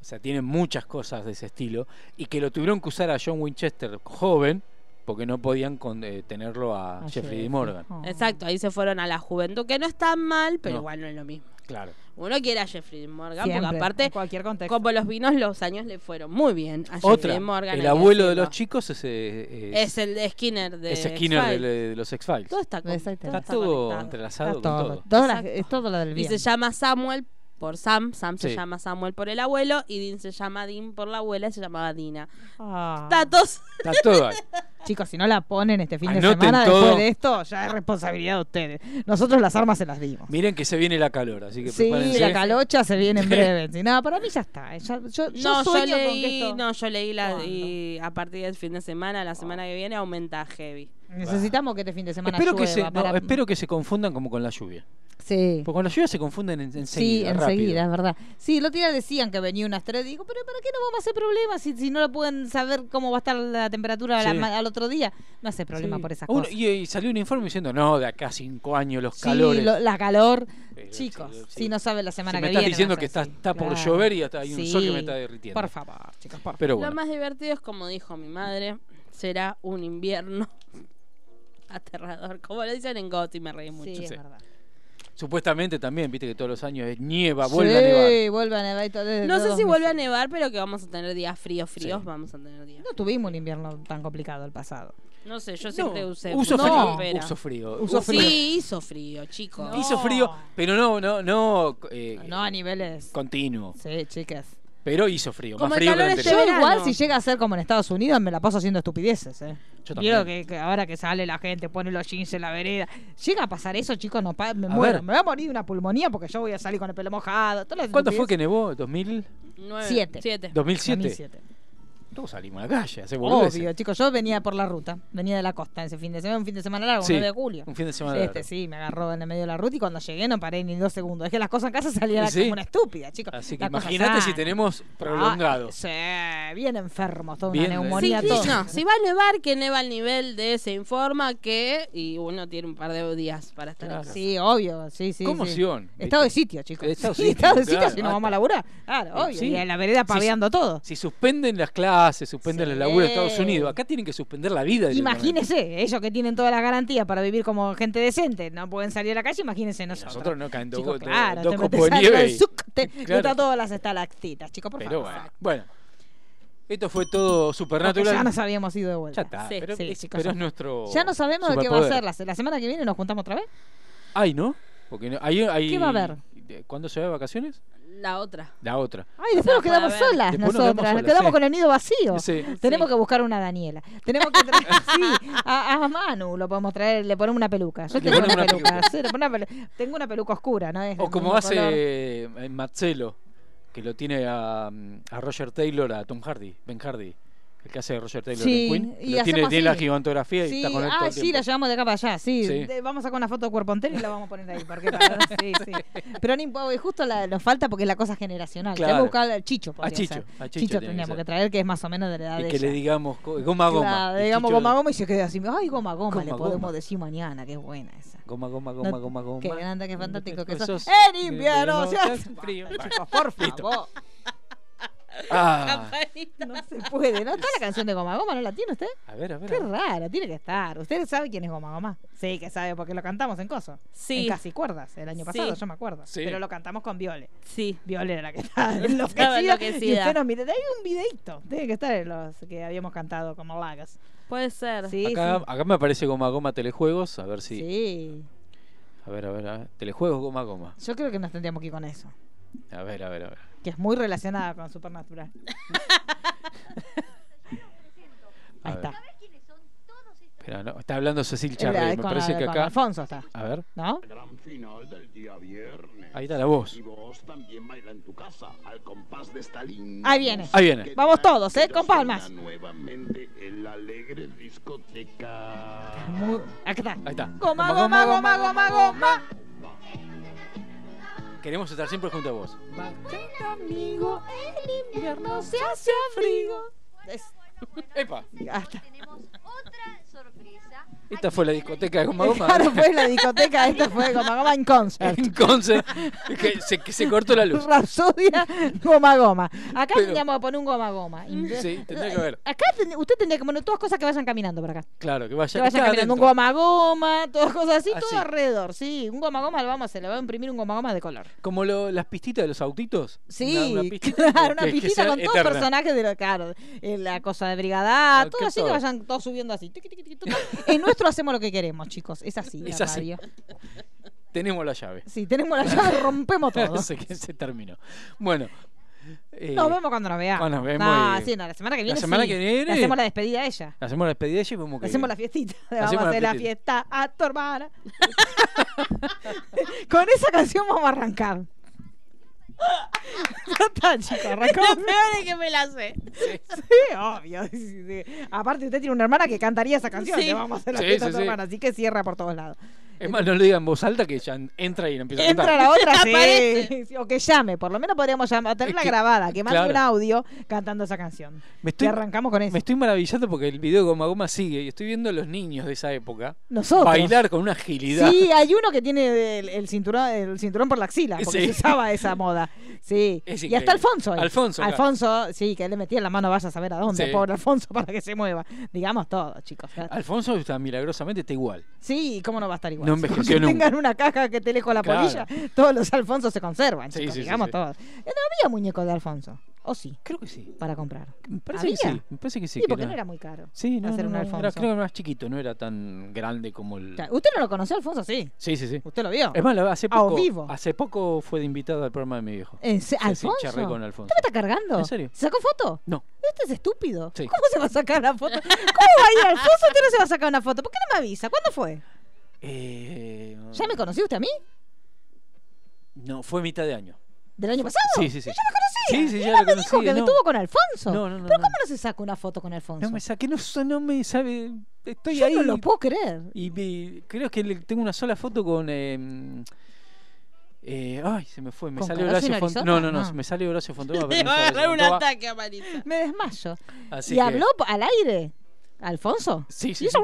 O sea, tiene muchas cosas de ese estilo. Y que lo tuvieron que usar a John Winchester joven porque no podían con- eh, tenerlo a, Jeffrey. D. Morgan. Oh. Exacto, ahí se fueron a la juventud, que no es tan mal, pero No. igual no es lo mismo. Claro. Uno quiere a Jeffrey Morgan, Siempre, porque en aparte, cualquier contexto. como los vinos, los años le fueron muy bien a Jeffrey Otra, Dean Morgan. el abuelo de los chicos es, eh, Es el de Skinner de es Skinner de, de los X-Files. Todo está, con- Exacto. todo Está todo conectado. entrelazado Está con todo. todo. Todo la- es todo lo del Y bien. se llama Samuel por Sam, Sam se llama Samuel por el abuelo, y Dean se llama Dean por la abuela, y se llamaba Dina. Ah. Datos. Está todo ahí. <laughs> Chicos, si no la ponen este fin de semana todo. después de esto, ya es responsabilidad de ustedes. Nosotros las armas se las dimos. Miren que se viene la calor, así que Sí, prepárense. la calocha se viene en breve. Si nada, para mí ya está. eh, ya- yo, yo No, yo sueño con que leí, esto- no, yo leí la y a partir del fin de semana, la semana que viene aumenta heavy. Necesitamos que este fin de semana Espero que, se, no, para- espero que se confundan como con la lluvia. Sí. Porque con la lluvia se confunden en, enseguida. Sí, rápido. enseguida, es verdad. Sí, el otro día decían que venía una estrella. Digo, pero ¿para qué no vamos a hacer problemas si, si no lo pueden saber cómo va a estar la temperatura la Sí. al otro día? No hace problema Sí. por esas Uno- cosas. y, y salió un informe diciendo, no, de acá a cinco años los Sí, calores. lo- la calor. Pero, Chicos, sí, sí. si no sabe la semana Si que me estás viene. diciendo que está, está por Claro. llover y hasta hay un sol que me Sí. está derritiendo. Por favor, chicos, por favor. Pero Lo bueno, más divertido es como dijo mi madre, será un invierno <laughs> aterrador. Como lo dicen en GOT y me reí mucho. Sí, es Sí. verdad. supuestamente también, viste que todos los años es nieva, vuelve a nevar. Sí, vuelve a nevar. y todo desde No sé si vuelve a meses. nevar, pero que vamos a tener días fríos, fríos, Sí. vamos a tener días. No tuvimos un invierno tan complicado el pasado. No sé, yo No, siempre usé uso mucha frío, campera. uso frío. Uso Uso frío. Sí, hizo frío, chicos. No. Hizo frío, pero no, no, no, eh, No a niveles. continuo. Sí, chicas. Pero hizo frío, Como más el frío que este anterior. Yo verano. igual si llega a ser como en Estados Unidos me la paso haciendo estupideces, eh. Yo Quiero también. que, que ahora que sale la gente, pone los jeans en la vereda. Llega a pasar eso, chicos, no pa- me A muero. ver. Me voy a morir de una pulmonía porque yo voy a salir con el pelo mojado. todas las ¿Cuándo fue que estupideces. nevó? ¿2000? Nueve, Siete. Siete. 2007? 2007. Todos salimos a la calle, hace boludeces. Obvio, chicos, yo venía por la ruta, venía de la costa ese fin de semana, un fin de semana largo, Sí, 9 de julio. un fin de semana Este largo. sí, me agarró en el medio de la ruta y cuando llegué no paré ni dos segundos. Es que las cosas en casa salían Sí. como una estúpida, chicos. Así que imagínate si tenemos prolongado. Ah, sí, bien enfermos, toda Bien, una eh. neumonía, Sí, todo. no, si va a nevar, que neva al nivel de se informa que y uno tiene un par de días para estar en Claro. casa. Sí, obvio, sí, sí. Conmoción, sí. Estado de sitio, chicos. Estado de Sí, <laughs> sitio, estado de sitio claro, si no vamos a laburar. Claro, obvio. Sí. Y en la vereda paveando todo. Si suspenden las clases, suspenden Sí. laburo de Estados Unidos, acá tienen que suspender la vida. Imagínense, ellos que tienen todas las garantías para vivir como gente decente, no pueden salir a la calle, imagínense nosotros. nosotros no caen dos, Chicos, claro, dos copos de nieve. te, <laughs> Claro. todas las estalactitas, chicos, por Pero favor. bueno, bueno. Esto fue todo supernatural. ya nos habíamos ido de vuelta. Ya está, Sí, pero, sí, es, chicos, pero ya es está. nuestro. Ya no sabemos de qué va a ser. La, la semana que viene nos juntamos otra vez. Ay, ¿no? Porque no- hay, hay- ¿Qué va a haber? ¿Cuándo se va de vacaciones? La otra. La otra. Ay, después nos quedamos solas Después nos nosotras, quedamos nos solas, quedamos sí. con el nido vacío. Sí. Tenemos Sí. que buscar una Daniela. Tenemos que traer, <laughs> sí, a, a Manu lo podemos traer, le ponemos una peluca. Yo tengo una, una peluca. peluca. sí, le ponemos una pelu- tengo una peluca oscura, ¿no? Es O como hace color. eh, Marcelo, que lo tiene a, a Roger Taylor, a Tom Hardy, Ben Hardy, el que hace de Roger Taylor Sí, en Queen. y lo tiene, tiene la gigantografía y está con él ah, sí, tiempo. la llevamos de acá para allá, sí. Sí. De- vamos a sacar una foto de cuerpo entero y la vamos a poner ahí. Porque <laughs> para- sí, sí. Pero ni, po- justo la, nos falta porque es la cosa generacional. Claro. Tenemos que buscar al Chicho. A Chicho, ser. a Chicho Chicho que tendríamos que, traer, que es más o menos de la edad Y de que ella. le digamos goma goma. Claro, Y digamos goma goma y se queda así. Ay, goma goma, le Goma, podemos goma. decir mañana, que es buena esa. Goma goma goma No, goma goma. Qué grande, qué fantástico que Sos- En invierno se hace frío. Por favor. Ah, No se puede. ¿No está la canción de Goma Goma? ¿No la tiene usted? a ver, a ver. Qué a ver. rara, tiene que estar. ¿Usted sabe quién es Goma Goma? Sí, que sabe, porque lo cantamos en Coso. Sí. En Casi Cuerdas, el año pasado, Sí. yo me acuerdo. Sí. Pero lo cantamos con Viole. Sí. Viole era la que estaba <laughs> Estaba enloquecida. Y enloquecida. usted nos mira. Hay un videito. Tiene que estar en los que habíamos cantado como Lagas. Puede ser. Sí, Acá, sí. acá me aparece goma goma telejuegos, a ver si. Sí. A ver, a ver, a ver. Telejuegos goma goma. Yo creo que nos tendríamos que ir con eso. A ver, a ver, a ver. Que es muy relacionada con Supernatural. <laughs> Ahí está. No, está hablando Cecil Charre. Me con, parece que con acá. Alfonso está. A ver, ¿No? Gran final del día viernes. ahí está la voz. Y vos también baila en tu casa al compás de esta linda Ahí viene. Ahí viene. Vamos todos, ¿eh? Con palmas. Nuevamente en la alegre discoteca. Muy... Aquí está. Ahí está. Goma, goma, goma, goma, goma. Queremos estar siempre junto a vos. Amigo, el invierno se hace frío. Es- ¡Epa! hasta- Tenemos otra. Esta fue la discoteca de goma goma. <laughs> Claro, fue la discoteca, esta fue Goma Goma en concert. Entonces, que se, que se cortó la luz. Rapsodia, goma goma. Acá Pero- tendríamos que poner un goma goma. Sí, tendría que haber. Acá ten- usted tendría que poner todas cosas que vayan caminando por acá. Claro, que vaya. Que vayan caminando. Un goma goma, todas cosas así, Así. todo alrededor. Sí, un goma goma lo vamos a hacer, le va a imprimir un goma goma de color. Como lo- las pistitas de los autitos. Sí, Una, una pistita <laughs> claro, una que- pistita con todos los personajes de lo claro, la cosa de brigada, todo así que vayan todos subiendo así. En nuestro hacemos lo que queremos, chicos. Es así, Es la así. radio. <laughs> Tenemos la llave. Sí, tenemos la llave, rompemos todo. <laughs> Sé que se terminó. Bueno. eh, Nos vemos cuando nos veamos. cuando nos vemos No, y- sí, no, la semana que La viene. semana sí. que viene- Le hacemos la despedida a ella. Hacemos la despedida de ella y vemos Le que. hacemos la fiestita. Le vamos a hacer la fiesta a tu hermana. <laughs> Con esa canción vamos a arrancar. Ya está, chicos, Lo peor es que me la sé. Sí, obvio. sí, sí, sí. Aparte, usted tiene una hermana que cantaría esa canción. Sí. Le vamos a hacer la Sí, fiesta a hermana. Así que cierra por todos lados. Es más, no lo digan en voz alta que ya entra y empieza a Entra cantar. la otra, sí. O que llame. Por lo menos podríamos llamar, tenerla Es que- grabada. Que mande claro. un audio cantando esa canción. Me estoy, Y arrancamos con eso. me estoy maravillando porque el video de Goma Goma sigue y estoy viendo a los niños de esa época Nosotros. bailar con una agilidad. Sí, hay uno que tiene el, el cinturón, el cinturón por la axila, porque Sí. se usaba esa moda. Sí. Es y hasta. Alfonso. ahí. Alfonso, acá. Alfonso, sí, que él le metía la mano, vaya a saber a dónde, Sí. pobre Alfonso, <laughs> para que se mueva. Digamos todo, chicos. Alfonso está milagrosamente está igual. Sí, ¿cómo no va a estar igual? No envejeció aunque nunca. tengan una caja que te lejos la Claro. polilla, <laughs> todos los Alfonsos se conservan, Sí, chicos, sí, sí, digamos sí. todos. Eh, No había muñecos de Alfonso, o sí, Creo que sí. para comprar. Me parece que ¿Había? sí. Me parece que sí. Sí, que porque no era muy caro. Sí, no, hacer no, un no, Alfonso. Era, creo que era más chiquito, no era tan grande como el. O sea, ¿Usted no lo conoció, Alfonso? Sí. Sí, sí, sí. ¿Usted lo vio? Es más, la- hace A poco, vivo. hace poco fue de invitado al programa de mi viejo. ¿En se- Sí, sí, ¿Alfonso? charlé con Alfonso. ¿Usted me está cargando? ¿En serio? ¿Se sacó foto? No. Este es estúpido. Sí. ¿Cómo se va a sacar la foto? ¿Cómo va a ir Alfonso? Usted no se va a sacar una foto. ¿Por qué no me avisa? ¿Cuándo fue? Eh, ¿Ya me conoció usted a mí? No, fue mitad de año. ¿Del año pasado? Sí, sí, sí. Yo lo conocía. Sí, sí, ya lo me dijo que no. estuvo con Alfonso. No, no, no, ¿Pero no. cómo no se saca una foto con Alfonso? No me saqué, no, me sabe. Estoy Yo ahí. no lo puedo creer. Y me- creo que tengo una sola foto con. eh, eh, ay, se me fue. Me ¿Con salió Carazo Horacio Fontova. No, no, no, No. se me salió Horacio Fontova. <laughs> no va a sale agarrar un ataque a Marisa. Me desmayo. Así ¿Y que- habló al aire? ¿Alfonso? Sí, sí. Sí.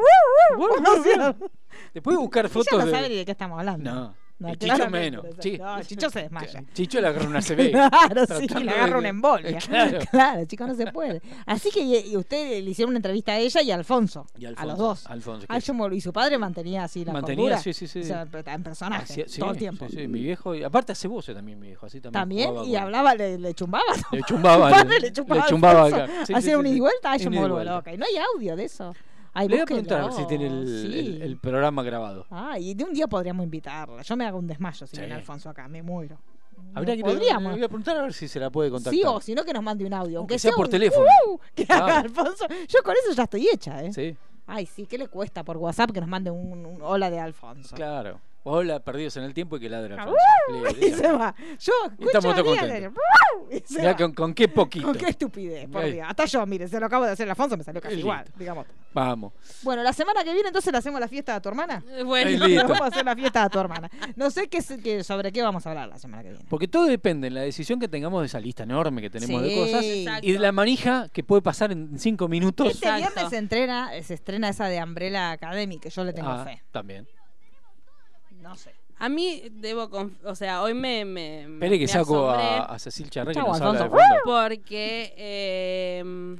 Después <laughs> buscar ella fotos no de. sabe de qué estamos hablando. No. No, y Chicho menos. no, Chicho se desmaya. Chicho le agarra una <laughs> CB. Claro, sí, le de agarra que- una embolia. <laughs> <laughs> Claro. Claro, chicos, no se puede. Así que y, usted le hicieron una entrevista a ella y a Alfonso. Y a Alfonso, los dos. Alfonso, yo me- y su padre mantenía así la Mantenía, sí, sí, sí. O sea, en personaje, sí, todo el tiempo. Sí, sí, mi viejo. y aparte hace voces también, mi viejo. Así también. También, y con- hablaba, le, le chumbaba. Le chumbaba. Padre le chumbaba. le chumbaba a. Sí, sí, Hacía sí, un ida y sí. vuelta, ay, yo me vuelvo loca. Y no hay audio de eso. Ay, Le voy a preguntar si tiene el, sí. el- el programa grabado. Ah, y de un día podríamos invitarla. Yo me hago un desmayo si Sí. viene Alfonso acá, me muero. Habría que podríamos. le voy a preguntar a ver si se la puede contactar. Sí, o si no, que nos mande un audio. Aunque, Aunque sea por un teléfono. "Uh", que Claro. haga Alfonso. Yo con eso ya estoy hecha, ¿eh? Sí, Ay, sí, ¿qué le cuesta por WhatsApp que nos mande un, un hola de Alfonso? claro. Hola, perdidos en el tiempo y que ladre Ah, Alfonso. Y se va. Yo escucho se Mirá va. con, con qué poquito. Con qué estupidez, por. Dios. Hasta yo, mire, se lo acabo de hacer a Alfonso, me salió casi Listo. igual, digamos. Vamos. Bueno, la semana que viene entonces le hacemos la fiesta a tu hermana. Eh, Bueno. Vamos a hacer la fiesta a tu hermana. No sé qué, sobre qué vamos a hablar la semana que viene. Porque todo depende de la decisión que tengamos de esa lista enorme que tenemos de cosas Exacto. y de la manija que puede pasar en cinco minutos. Este Exacto. viernes se entrena, se estrena esa de Umbrella Academy, que yo le tengo Ah, fe. también. No sé. A mí debo, conf- o sea, hoy me... me Espere que me saco asombré a, a Cecil Charré que Chau, nos habla de Alfonso. fondo. Porque eh,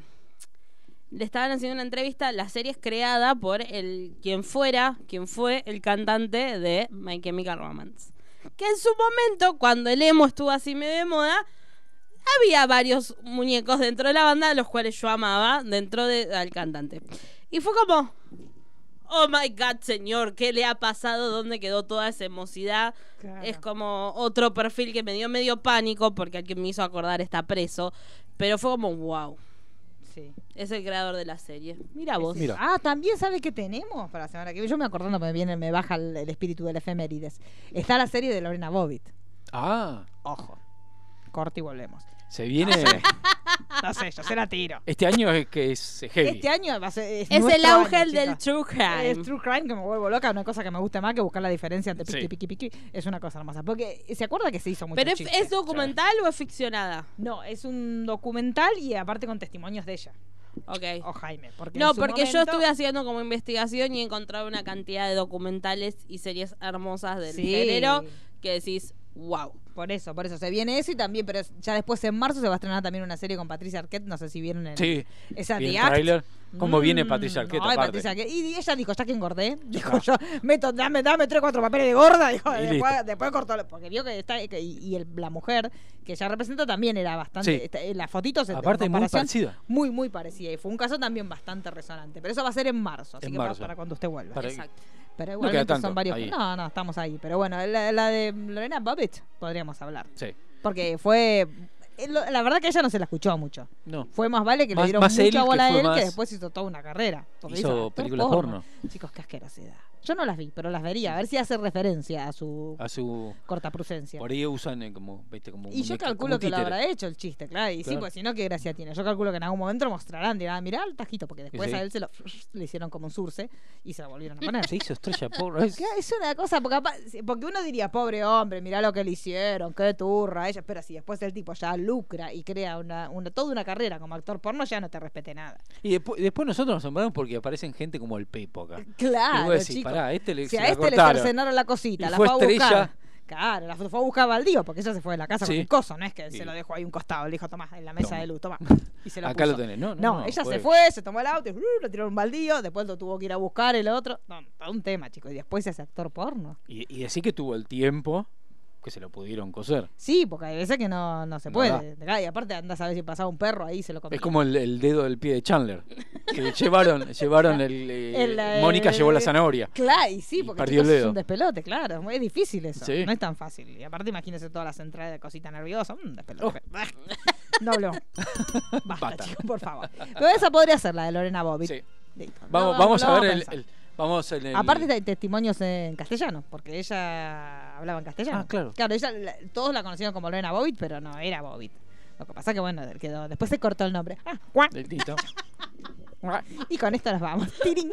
le estaban haciendo una entrevista. La serie es creada por el quien fuera, quien fue el cantante de My Chemical Romance. Que en su momento, cuando el emo estuvo así medio de moda, había varios muñecos dentro de la banda, los cuales yo amaba dentro de- del cantante. Y fue como, oh my god, señor, ¿qué le ha pasado? ¿Dónde quedó toda esa emocidad? Es como otro perfil que me dio medio pánico porque el que me hizo acordar está preso. Pero fue como, wow, Sí. es el creador de la serie. Mira vos. Mira. Ah, también sabe que tenemos para la semana que viene. Yo me acordando, me viene, me baja el, el espíritu del efemérides. Está la serie de Lorena Bobbitt. Ah, Ojo. Corte y volvemos. Se viene. <laughs> No sé, yo se la tiro. este año es que es heavy. Este año va a ser. Es, Es el auge año, del true crime. Es true crime que me vuelvo loca, una cosa que me gusta más que buscar la diferencia entre piqui, Sí. piqui, piqui, es una cosa hermosa. Porque se acuerda que se hizo mucho ¿Pero es, documental o es ficcionada? No, es un documental y aparte con testimonios de ella. Ok. O Jaime. Porque No, porque yo estuve haciendo como investigación y he encontrado una cantidad de documentales y series hermosas del Sí. género que decís, wow. Por eso, por eso se viene eso y también, pero ya después en marzo se va a estrenar también una serie con Patricia Arquette, no sé si vieron el, Sí. esa Vi tráiler. ¿Cómo viene Mm, Patricia Arquette ay, aparte? Patricia Arquette. Y ella dijo, ya que engordé, dijo yo, meto, dame, dame tres, cuatro papeles de gorda, dijo, Y después, después cortó, porque vio que está, que- y, y el- la mujer que ella representa también era bastante, Sí. está- en las fotitos en Aparte, muy parecida. Muy, muy parecida. Y fue un caso también bastante resonante. Pero eso va a ser en marzo, así En que para- marzo. para cuando usted vuelva. Para- Exacto. Pero No igualmente tanto, son varios. ahí. No, no, estamos ahí. Pero bueno, la, la de Lorena Bobbitt podríamos hablar. Sí. Porque fue. eh, La verdad que ella no se la escuchó mucho. No. Fue más vale que Más- le dieron mucha bola a él más- que después hizo toda una carrera. Porque Hizo películas porno. Chicos, qué asquerosidad. Yo no las vi, pero las vería. A ver si hace referencia a su A su. cortaprusencia. Por ahí usan eh, como, viste, como. Y yo muñeca- calculo como que lo títere. habrá hecho el chiste, claro. Y sí, Claro. pues si no, qué gracia tiene. Yo calculo que en algún momento lo mostrarán. Dirán, mirá el tajito, porque después sí. a él se lo le hicieron como un surce y se lo volvieron a poner. Se hizo estrella porno. es- Es una cosa, porque, apa- porque uno diría, pobre hombre, mirá lo que le hicieron, qué turra ella. Pero si después el tipo ya lucra y crea una, una, toda una carrera como actor porno, ya no te respete nada. Y después, después nosotros nos asombramos porque aparecen gente como el Pepo acá. Claro, Y vos decís, chico. Pará, este le, Si a la este le cortaron. cercenaron la cosita, Y la fue fue, a buscar. Claro, la fue a buscar Baldío, porque ella se fue de la casa Sí. con un coso, no es que Sí. se lo dejó ahí un costado, le dijo, tomá, en la mesa Toma. de luz, toma. <laughs> Y se lo Acá puso. lo tenés. No, no, No, no, ella se fue, se tomó el auto, y, uh, lo tiró en un baldío, después lo tuvo que ir a buscar el otro. No, todo un tema, chicos. Y después se hace actor porno. Y, y decir que tuvo el tiempo que se lo pudieron coser. Sí, porque hay veces que no, no se puede. Y aparte andás a ver si pasaba un perro ahí y se lo comía. Es como el, el dedo del pie de Chandler. Que llevaron, llevaron el. eh, <laughs> eh, Mónica llevó la zanahoria. Claro, y sí, Y porque perdió el chicos, es un despelote, claro. Es difícil eso. Sí. No es tan fácil. Y aparte, imagínese todas las entradas de cosita nerviosa. Un Oh. despelote. no hablemos. <laughs> Basta, por favor. Pero esa podría ser la de Lorena Bobbitt. Sí. Vamos, No, vamos a ver el, el- Vamos en el. Aparte hay testimonios en castellano, porque ella hablaba en castellano. Ah, claro. Claro, ella, la- todos la conocían como Lorena Bobbitt, pero no era Bobbitt. Lo que pasa que, bueno, quedó, después se cortó el nombre. Ah, guau. Listo. <laughs> Y con esto nos vamos. <laughs> Tirín.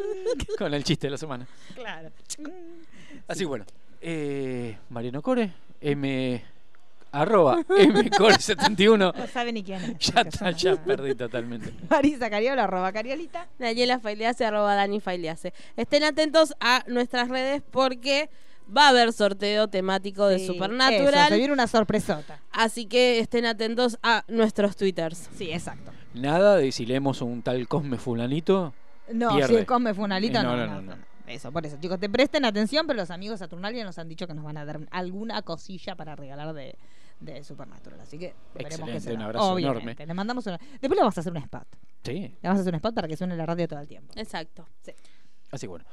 Con el chiste de la semana. Claro. Así bueno. Eh, Mariano Core, M. Arroba mcore71. No sabe ni quién es. Ya está, ya perdí totalmente. <laughs> Marisa Cariola, arroba Cariolita. Daniela Failease, arroba Dani Failease. Estén atentos a nuestras redes porque va a haber sorteo temático de Supernatural. eso, se viene una sorpresota. Así que estén atentos a nuestros twitters. Sí, exacto. Nada de si leemos un tal Cosme Fulanito. No, Pierde. si el Cosme alita, Eh, no, no, no, no, no, no. no. Eso, por eso. Chicos, te presten atención, pero los amigos Saturnalia nos han dicho que nos van a dar alguna cosilla para regalar de, de Supernatural. Así que veremos qué será. un abrazo Obviamente. enorme. Le mandamos una... Después le vamos a hacer un spot. Sí. Le vamos a hacer un spot para que suene la radio todo el tiempo. Exacto. Sí. Así que bueno.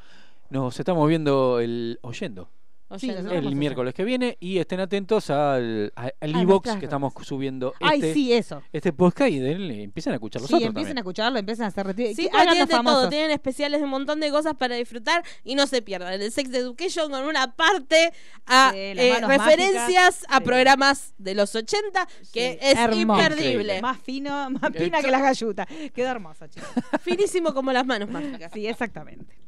Nos estamos viendo el. oyendo O Sí, sea, nosotros el a miércoles que viene y estén atentos al, a- al A iVoox nuestras que estamos subiendo Ay, este, sí, eso. este podcast y denle, empiecen a escuchar los Sí, otros empiecen a también. escucharlo, empiecen a hacer retiro. Sí, hagan tienen los de todo, tienen especiales de un montón de cosas para disfrutar y no se pierdan. El Sex Education con una parte a eh, referencias a sí. programas de los 80 que es Hermoso. imperdible. Increíble. Más fino, más Eh, fina que las gallutas. Quedó hermoso, chicos. <laughs> Finísimo como las manos mágicas. Sí, exactamente.